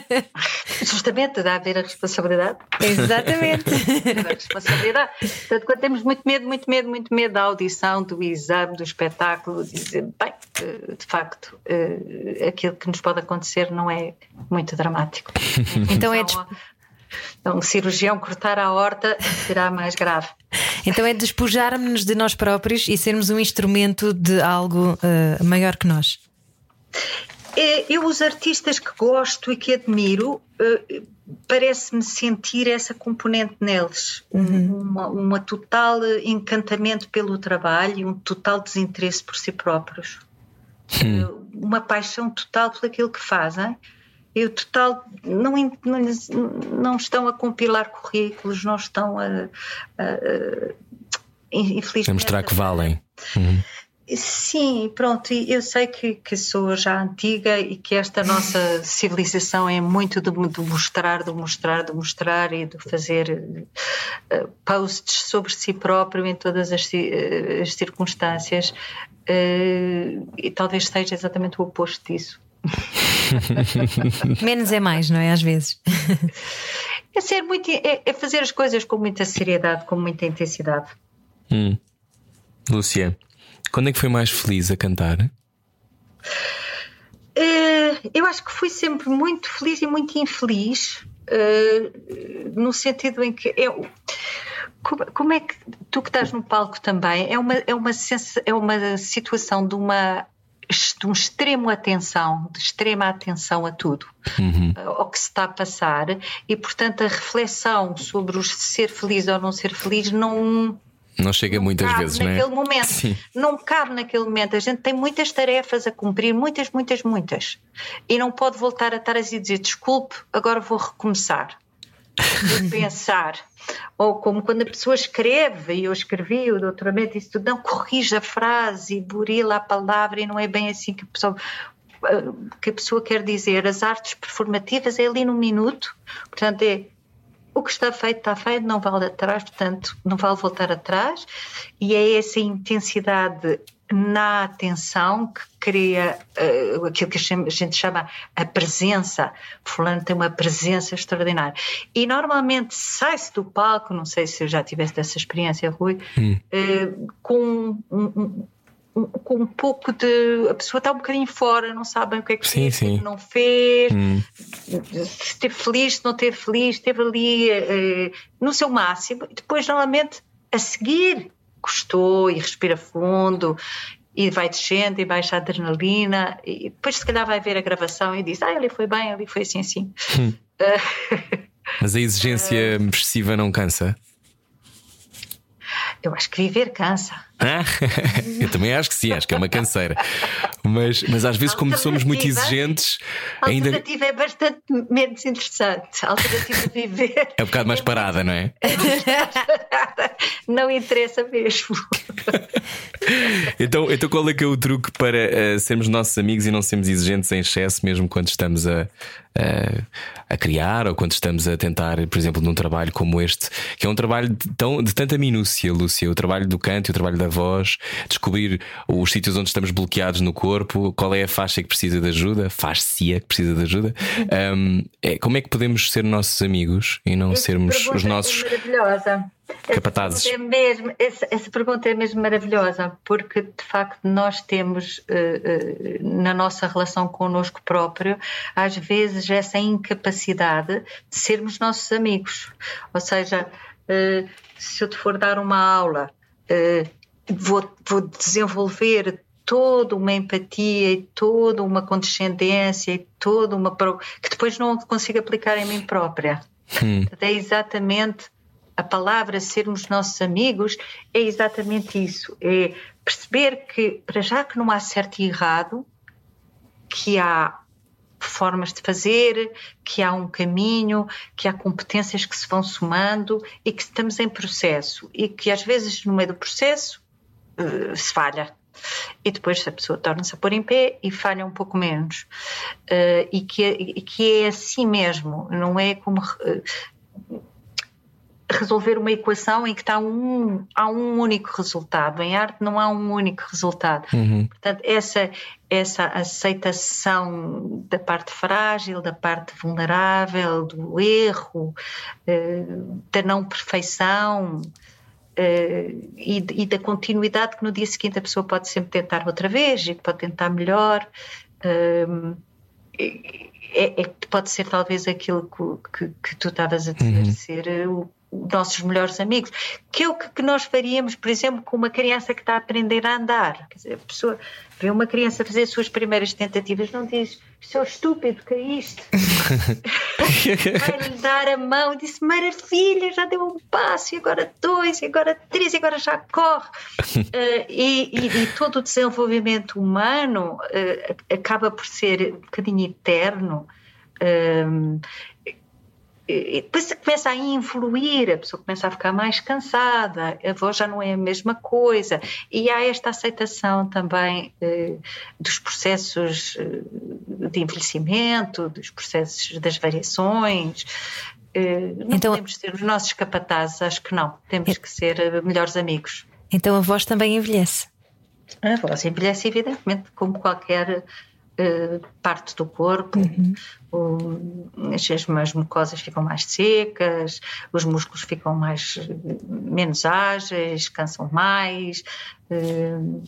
<laughs> Justamente, dá a ver a responsabilidade. Exatamente. <laughs> a responsabilidade. Portanto, quando temos muito medo, muito medo, muito medo da audição, do exame, do espetáculo, dizer, bem, eh, de facto, uh, aquilo que nos pode acontecer não é muito dramático. Então é. Então, um cirurgião cortar a horta será mais grave. Então é despojarmos-nos de nós próprios e sermos um instrumento de algo uh, maior que nós. É, eu, os artistas que gosto e que admiro, uh, parece-me sentir essa componente neles. Uhum. Uma, uma, total encantamento pelo trabalho e um total desinteresse por si próprios. Uh, uma paixão total por aquilo que fazem e o total não, não, não, estão a compilar currículos, não estão a, a, a infelizmente. A mostrar que valem. Uhum. Sim, pronto, eu sei que, que, sou já antiga e que esta nossa civilização é muito de, de mostrar, de mostrar, de mostrar e de fazer uh, posts sobre si próprio em todas as, uh, as circunstâncias, uh, e talvez seja exatamente o oposto disso. <laughs> Menos é mais, não é? Às vezes. É ser muito, é, é, fazer as coisas com muita seriedade, com muita intensidade. Hum. Lúcia, quando é que foi mais feliz a cantar? Uh, eu acho que fui sempre muito feliz e muito infeliz, uh, no sentido em que eu. Como, como, é que tu que estás no palco também é uma, é uma, é uma situação de uma de um extremo atenção, de extrema atenção a tudo, uhum. Eh, ao que se está a passar, e portanto a reflexão sobre o ser feliz ou não ser feliz não. Não chega não muitas vezes, não é? Naquele momento. Sim. Não cabe naquele momento. A gente tem muitas tarefas a cumprir, muitas, muitas, muitas. E não pode voltar atrás e dizer desculpe, agora vou recomeçar. Vou pensar. Ou como quando a pessoa escreve, e eu escrevi o doutoramento, e tudo, não corrige a frase, burila a palavra, e não é bem assim que a pessoa que a pessoa quer dizer. As artes performativas é ali num minuto, portanto é o que está feito está feito, não vale atrás, portanto não vale voltar atrás, e é essa intensidade na atenção que cria uh, aquilo que a gente chama a presença. Fulano tem uma presença extraordinária. E normalmente sai-se do palco, não sei se já tiveste essa experiência, Rui, hum. uh, com um, um, com um pouco de. A pessoa está um bocadinho fora, não sabe bem o que é que sim, fez, sim. O que não fez, hum. se esteve feliz, se não esteve feliz, esteve ali uh, no seu máximo, e depois, normalmente, a seguir gostou e respira fundo e vai descendo e baixa a adrenalina e depois se calhar vai ver a gravação e diz ah, ele foi bem, ele foi assim assim hum. <laughs> Mas a exigência excessiva não cansa? Eu acho que viver cansa. <laughs> Eu também acho que sim, acho que é uma canseira. Mas, mas às vezes, como somos muito exigentes, a alternativa é bastante menos interessante. A alternativa de viver é um bocado mais parada, não é? <laughs> não interessa mesmo. <laughs> então, então, qual é que é o truque para uh, sermos nossos amigos e não sermos exigentes em excesso, mesmo quando estamos a, a, a, criar ou quando estamos a tentar, por exemplo, num trabalho como este, que é um trabalho de, tão, de tanta minúcia, Lúcia, o trabalho do canto e o trabalho da voz, descobrir os sítios onde estamos bloqueados no corpo, qual é a faixa que precisa de ajuda, faz-se que precisa de ajuda. <laughs> Um, é, como é que podemos ser nossos amigos e não Essa sermos os nossos. É maravilhosa. Capatazes. Essa pergunta, é mesmo, essa, essa pergunta é mesmo maravilhosa, porque de facto nós temos uh, uh, na nossa relação connosco próprio, às vezes, essa incapacidade de sermos nossos amigos. Ou seja, Uh, se eu te for dar uma aula, vou, vou desenvolver toda uma empatia e toda uma condescendência e toda uma que depois não consigo aplicar em mim própria. Hum. É exatamente a palavra sermos nossos amigos é exatamente isso, é perceber que para já que não há certo e errado, que há formas de fazer, que há um caminho, que há competências que se vão somando e que estamos em processo e que às vezes no meio do processo uh, se falha. E depois a pessoa torna-se a pôr em pé e falha um pouco menos. Uh, e, que, e que é assim mesmo, não é como. Uh, resolver uma equação em que está um, há um único resultado. Em arte não há um único resultado. Uhum. Portanto, essa, essa aceitação da parte frágil, da parte vulnerável, do erro, eh, da não perfeição. Uh, e, e, da continuidade que no dia seguinte a pessoa pode sempre tentar outra vez e pode tentar melhor. Uh, é, é, pode ser talvez aquilo que, que, que tu estavas a dizer, uhum. ser o nossos melhores amigos, que é o que, nós faríamos, por exemplo, com uma criança que está a aprender a andar. Quer dizer, a pessoa vê uma criança fazer as suas primeiras tentativas, não diz, seu estúpido, que é isto? <laughs> Vai-lhe dar a mão e disse, maravilha, já deu um passo, e agora dois, e agora três, e agora já corre. Uh, <laughs> e, e, e, todo o desenvolvimento humano uh, acaba por ser um bocadinho eterno. Uh, e depois começa a influir, a pessoa começa a ficar mais cansada, a voz já não é a mesma coisa. E há esta aceitação também eh, dos processos eh, de envelhecimento, dos processos das variações. Eh, não então, podemos ser os nossos capatazes, acho que não. Temos que ser eh, melhores amigos. Então a voz também envelhece. A voz envelhece, evidentemente, como qualquer parte do corpo, uhum. o, as, as mucosas ficam mais secas, os músculos ficam mais menos ágeis, cansam mais, uh,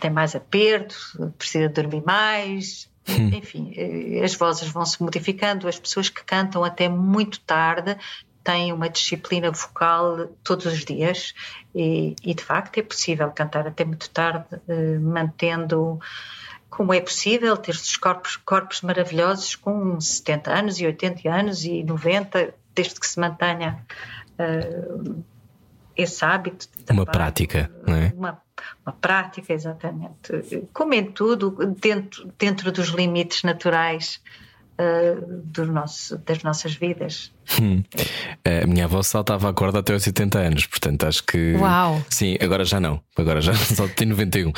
tem mais aperto, precisa dormir mais. Uhum. Enfim, eh, as vozes vão se modificando, as pessoas que cantam até muito tarde têm uma disciplina vocal todos os dias e, e de facto é possível cantar até muito tarde, mantendo como é possível ter os corpos, corpos maravilhosos com 70 anos e 80 anos e 90, desde que se mantenha uh, esse hábito. Uma prática, não é? Uma, uma prática, exatamente. Como em tudo, dentro, dentro dos limites naturais uh, do nosso, das nossas vidas. Hum. A minha avó saltava a corda até aos 80 anos, portanto acho que. Uau! Sim, agora já não, agora já <laughs> só tem 91. uh,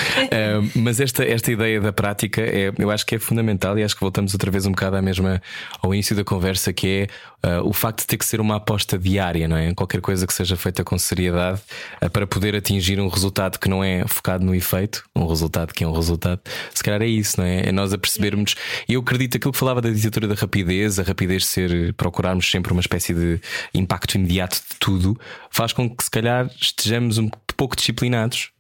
mas esta, esta ideia da prática é, eu acho que é fundamental e acho que voltamos outra vez um bocado à mesma, ao início da conversa, que é uh, o facto de ter que ser uma aposta diária, não é? Qualquer coisa que seja feita com seriedade uh, para poder atingir um resultado que não é focado no efeito, um resultado que é um resultado, se calhar é isso, não é? É nós a percebermos. Eu acredito aquilo que falava da ditadura da rapidez, a rapidez ser procurarmos sempre uma espécie de impacto imediato de tudo, faz com que se calhar estejamos um pouco disciplinados.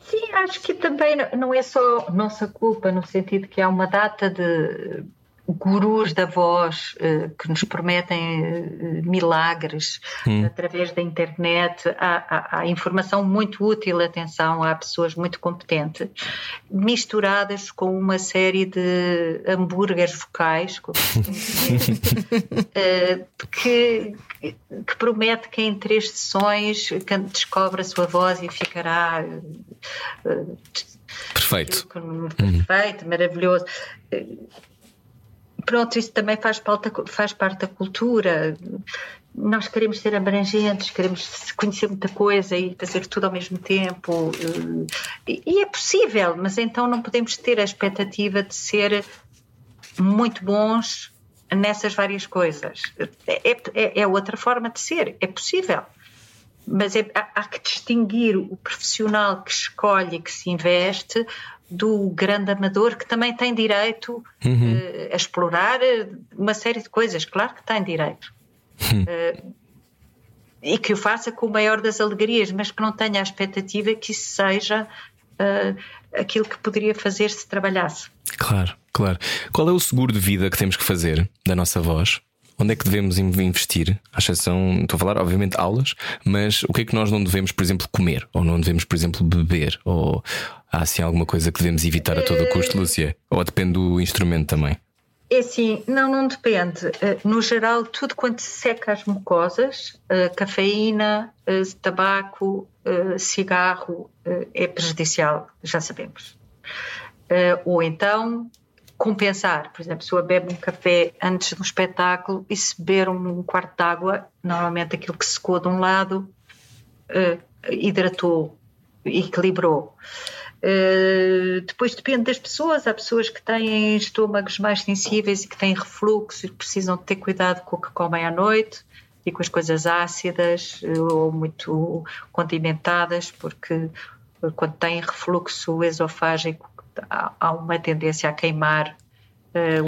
Sim, acho que também não é só nossa culpa, no sentido que há uma data de gurus da voz uh, que nos prometem uh, milagres hum. através da internet. Há, há, há, informação muito útil, atenção, há pessoas muito competentes, misturadas com uma série de hambúrgueres vocais <laughs> que, que promete que em três sessões descobre a sua voz e ficará. Perfeito. Perfeito, hum. maravilhoso pronto, isso também faz parte, faz parte da cultura. Nós queremos ser abrangentes, queremos conhecer muita coisa e fazer tudo ao mesmo tempo. E é possível, mas então não podemos ter a expectativa de ser muito bons nessas várias coisas. É, é, é outra forma de ser, é possível. Mas é, há, há que distinguir o profissional que escolhe, que se investe, do grande amador que também tem direito uhum. uh, a explorar eh, uma série de coisas, claro que tem direito. Uh, e que o faça com o maior das alegrias, mas que não tenha a expectativa que isso seja uh, aquilo que poderia fazer se trabalhasse. Claro, claro. Qual é o seguro de vida que temos que fazer da nossa voz? Onde é que devemos investir? À exceção, estou a falar, obviamente, aulas, mas o que é que nós não devemos, por exemplo, comer? Ou não devemos, por exemplo, beber? Ou há assim alguma coisa que devemos evitar a todo custo, Lúcia? Ou depende do instrumento também? É assim, não, não depende. Eh, no geral, tudo quanto seca as mucosas, eh, cafeína, eh, tabaco, cigarro, é prejudicial, já sabemos. Ou então, compensar. Por exemplo, se eu bebe um café antes do espetáculo e se beber um quarto de água, normalmente aquilo que secou de um lado hidratou, equilibrou. Uh, depois depende das pessoas. Há pessoas que têm estômagos mais sensíveis e que têm refluxo e precisam ter cuidado com o que comem à noite e com as coisas ácidas uh, ou muito condimentadas, porque uh, quando têm refluxo esofágico há, uma tendência a queimar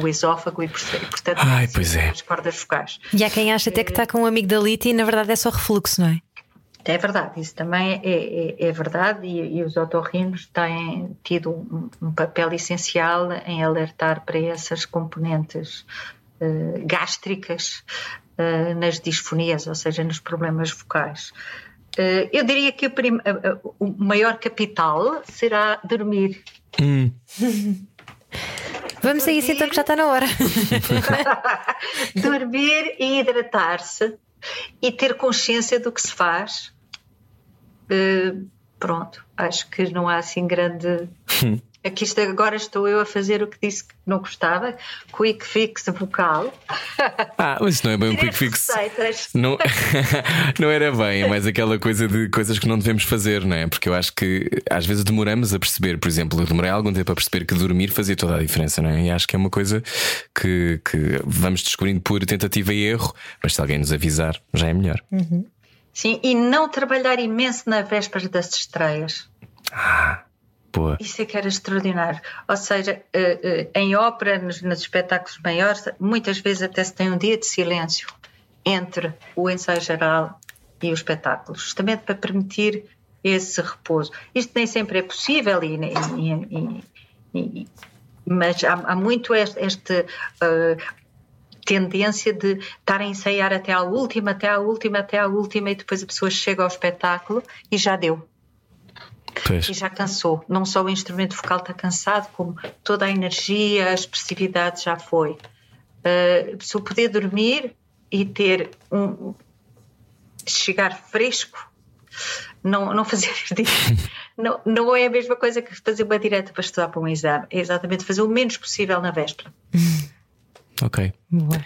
o esófago e, portanto, Ai, pois é. as cordas vocais. E há quem acha até que está com um amigdalite e na verdade é só refluxo, não é? É verdade, isso também é, é, é verdade e, e, os otorrinos têm tido um, um, papel essencial em alertar para essas componentes uh, gástricas uh, nas disfonias, ou seja, nos problemas vocais. Uh, eu diria que o, o, maior capital será dormir. Hum. <laughs> Vamos a isso então que já está na hora. <laughs> dormir e hidratar-se e ter consciência do que se faz uh, pronto, acho que não há assim grande. Aqui está, agora estou eu a fazer o que disse que não gostava, quick fix vocal. <laughs> Ah, mas isso não é bem um quick fix. Não, <laughs> não era bem, é mais aquela coisa de coisas que não devemos fazer, não é? Porque eu acho que às vezes demoramos a perceber, por exemplo, eu demorei algum tempo a perceber que dormir fazia toda a diferença, não é? E acho que é uma coisa que, que vamos descobrindo por tentativa e erro, mas se alguém nos avisar, já é melhor. Uhum. Sim, e não trabalhar imenso na véspera das estreias. Ah, Isso é que era extraordinário. Ou seja, eh, eh, em ópera, nos, nos espetáculos maiores, muitas vezes até se tem um dia de silêncio entre o ensaio geral e o espetáculo, justamente para permitir esse repouso. Isto nem sempre é possível, e, e, e, mas há, há, muito este uh, tendência de estar a ensaiar até à última, até à última, até à última, e depois a pessoa chega ao espetáculo e já deu. Pois. E já cansou. Não só o instrumento vocal está cansado, como toda a energia, a expressividade já foi. Uh, se eu poder dormir e ter um. chegar fresco, não, não fazer <laughs> não, não é a mesma coisa que fazer uma direta para estudar para um exame. É exatamente fazer o menos possível na véspera. <laughs> Ok. Boa.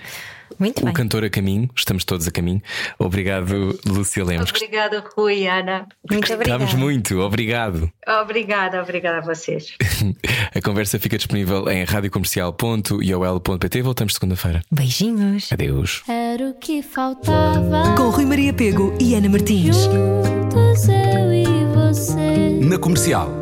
Muito o bem. cantor a caminho, estamos todos a caminho. Obrigado, Lúcia Lemos. Obrigada, Rui, Ana. Muito obrigada. Estamos muito, obrigado. Obrigada, obrigada a vocês. <laughs> a conversa fica disponível em radiocomercial.iol.pt. Voltamos segunda-feira. Beijinhos. Adeus. Era o que faltava. Com Rui Maria Pego e Ana Martins. Juntos eu e você. Na comercial.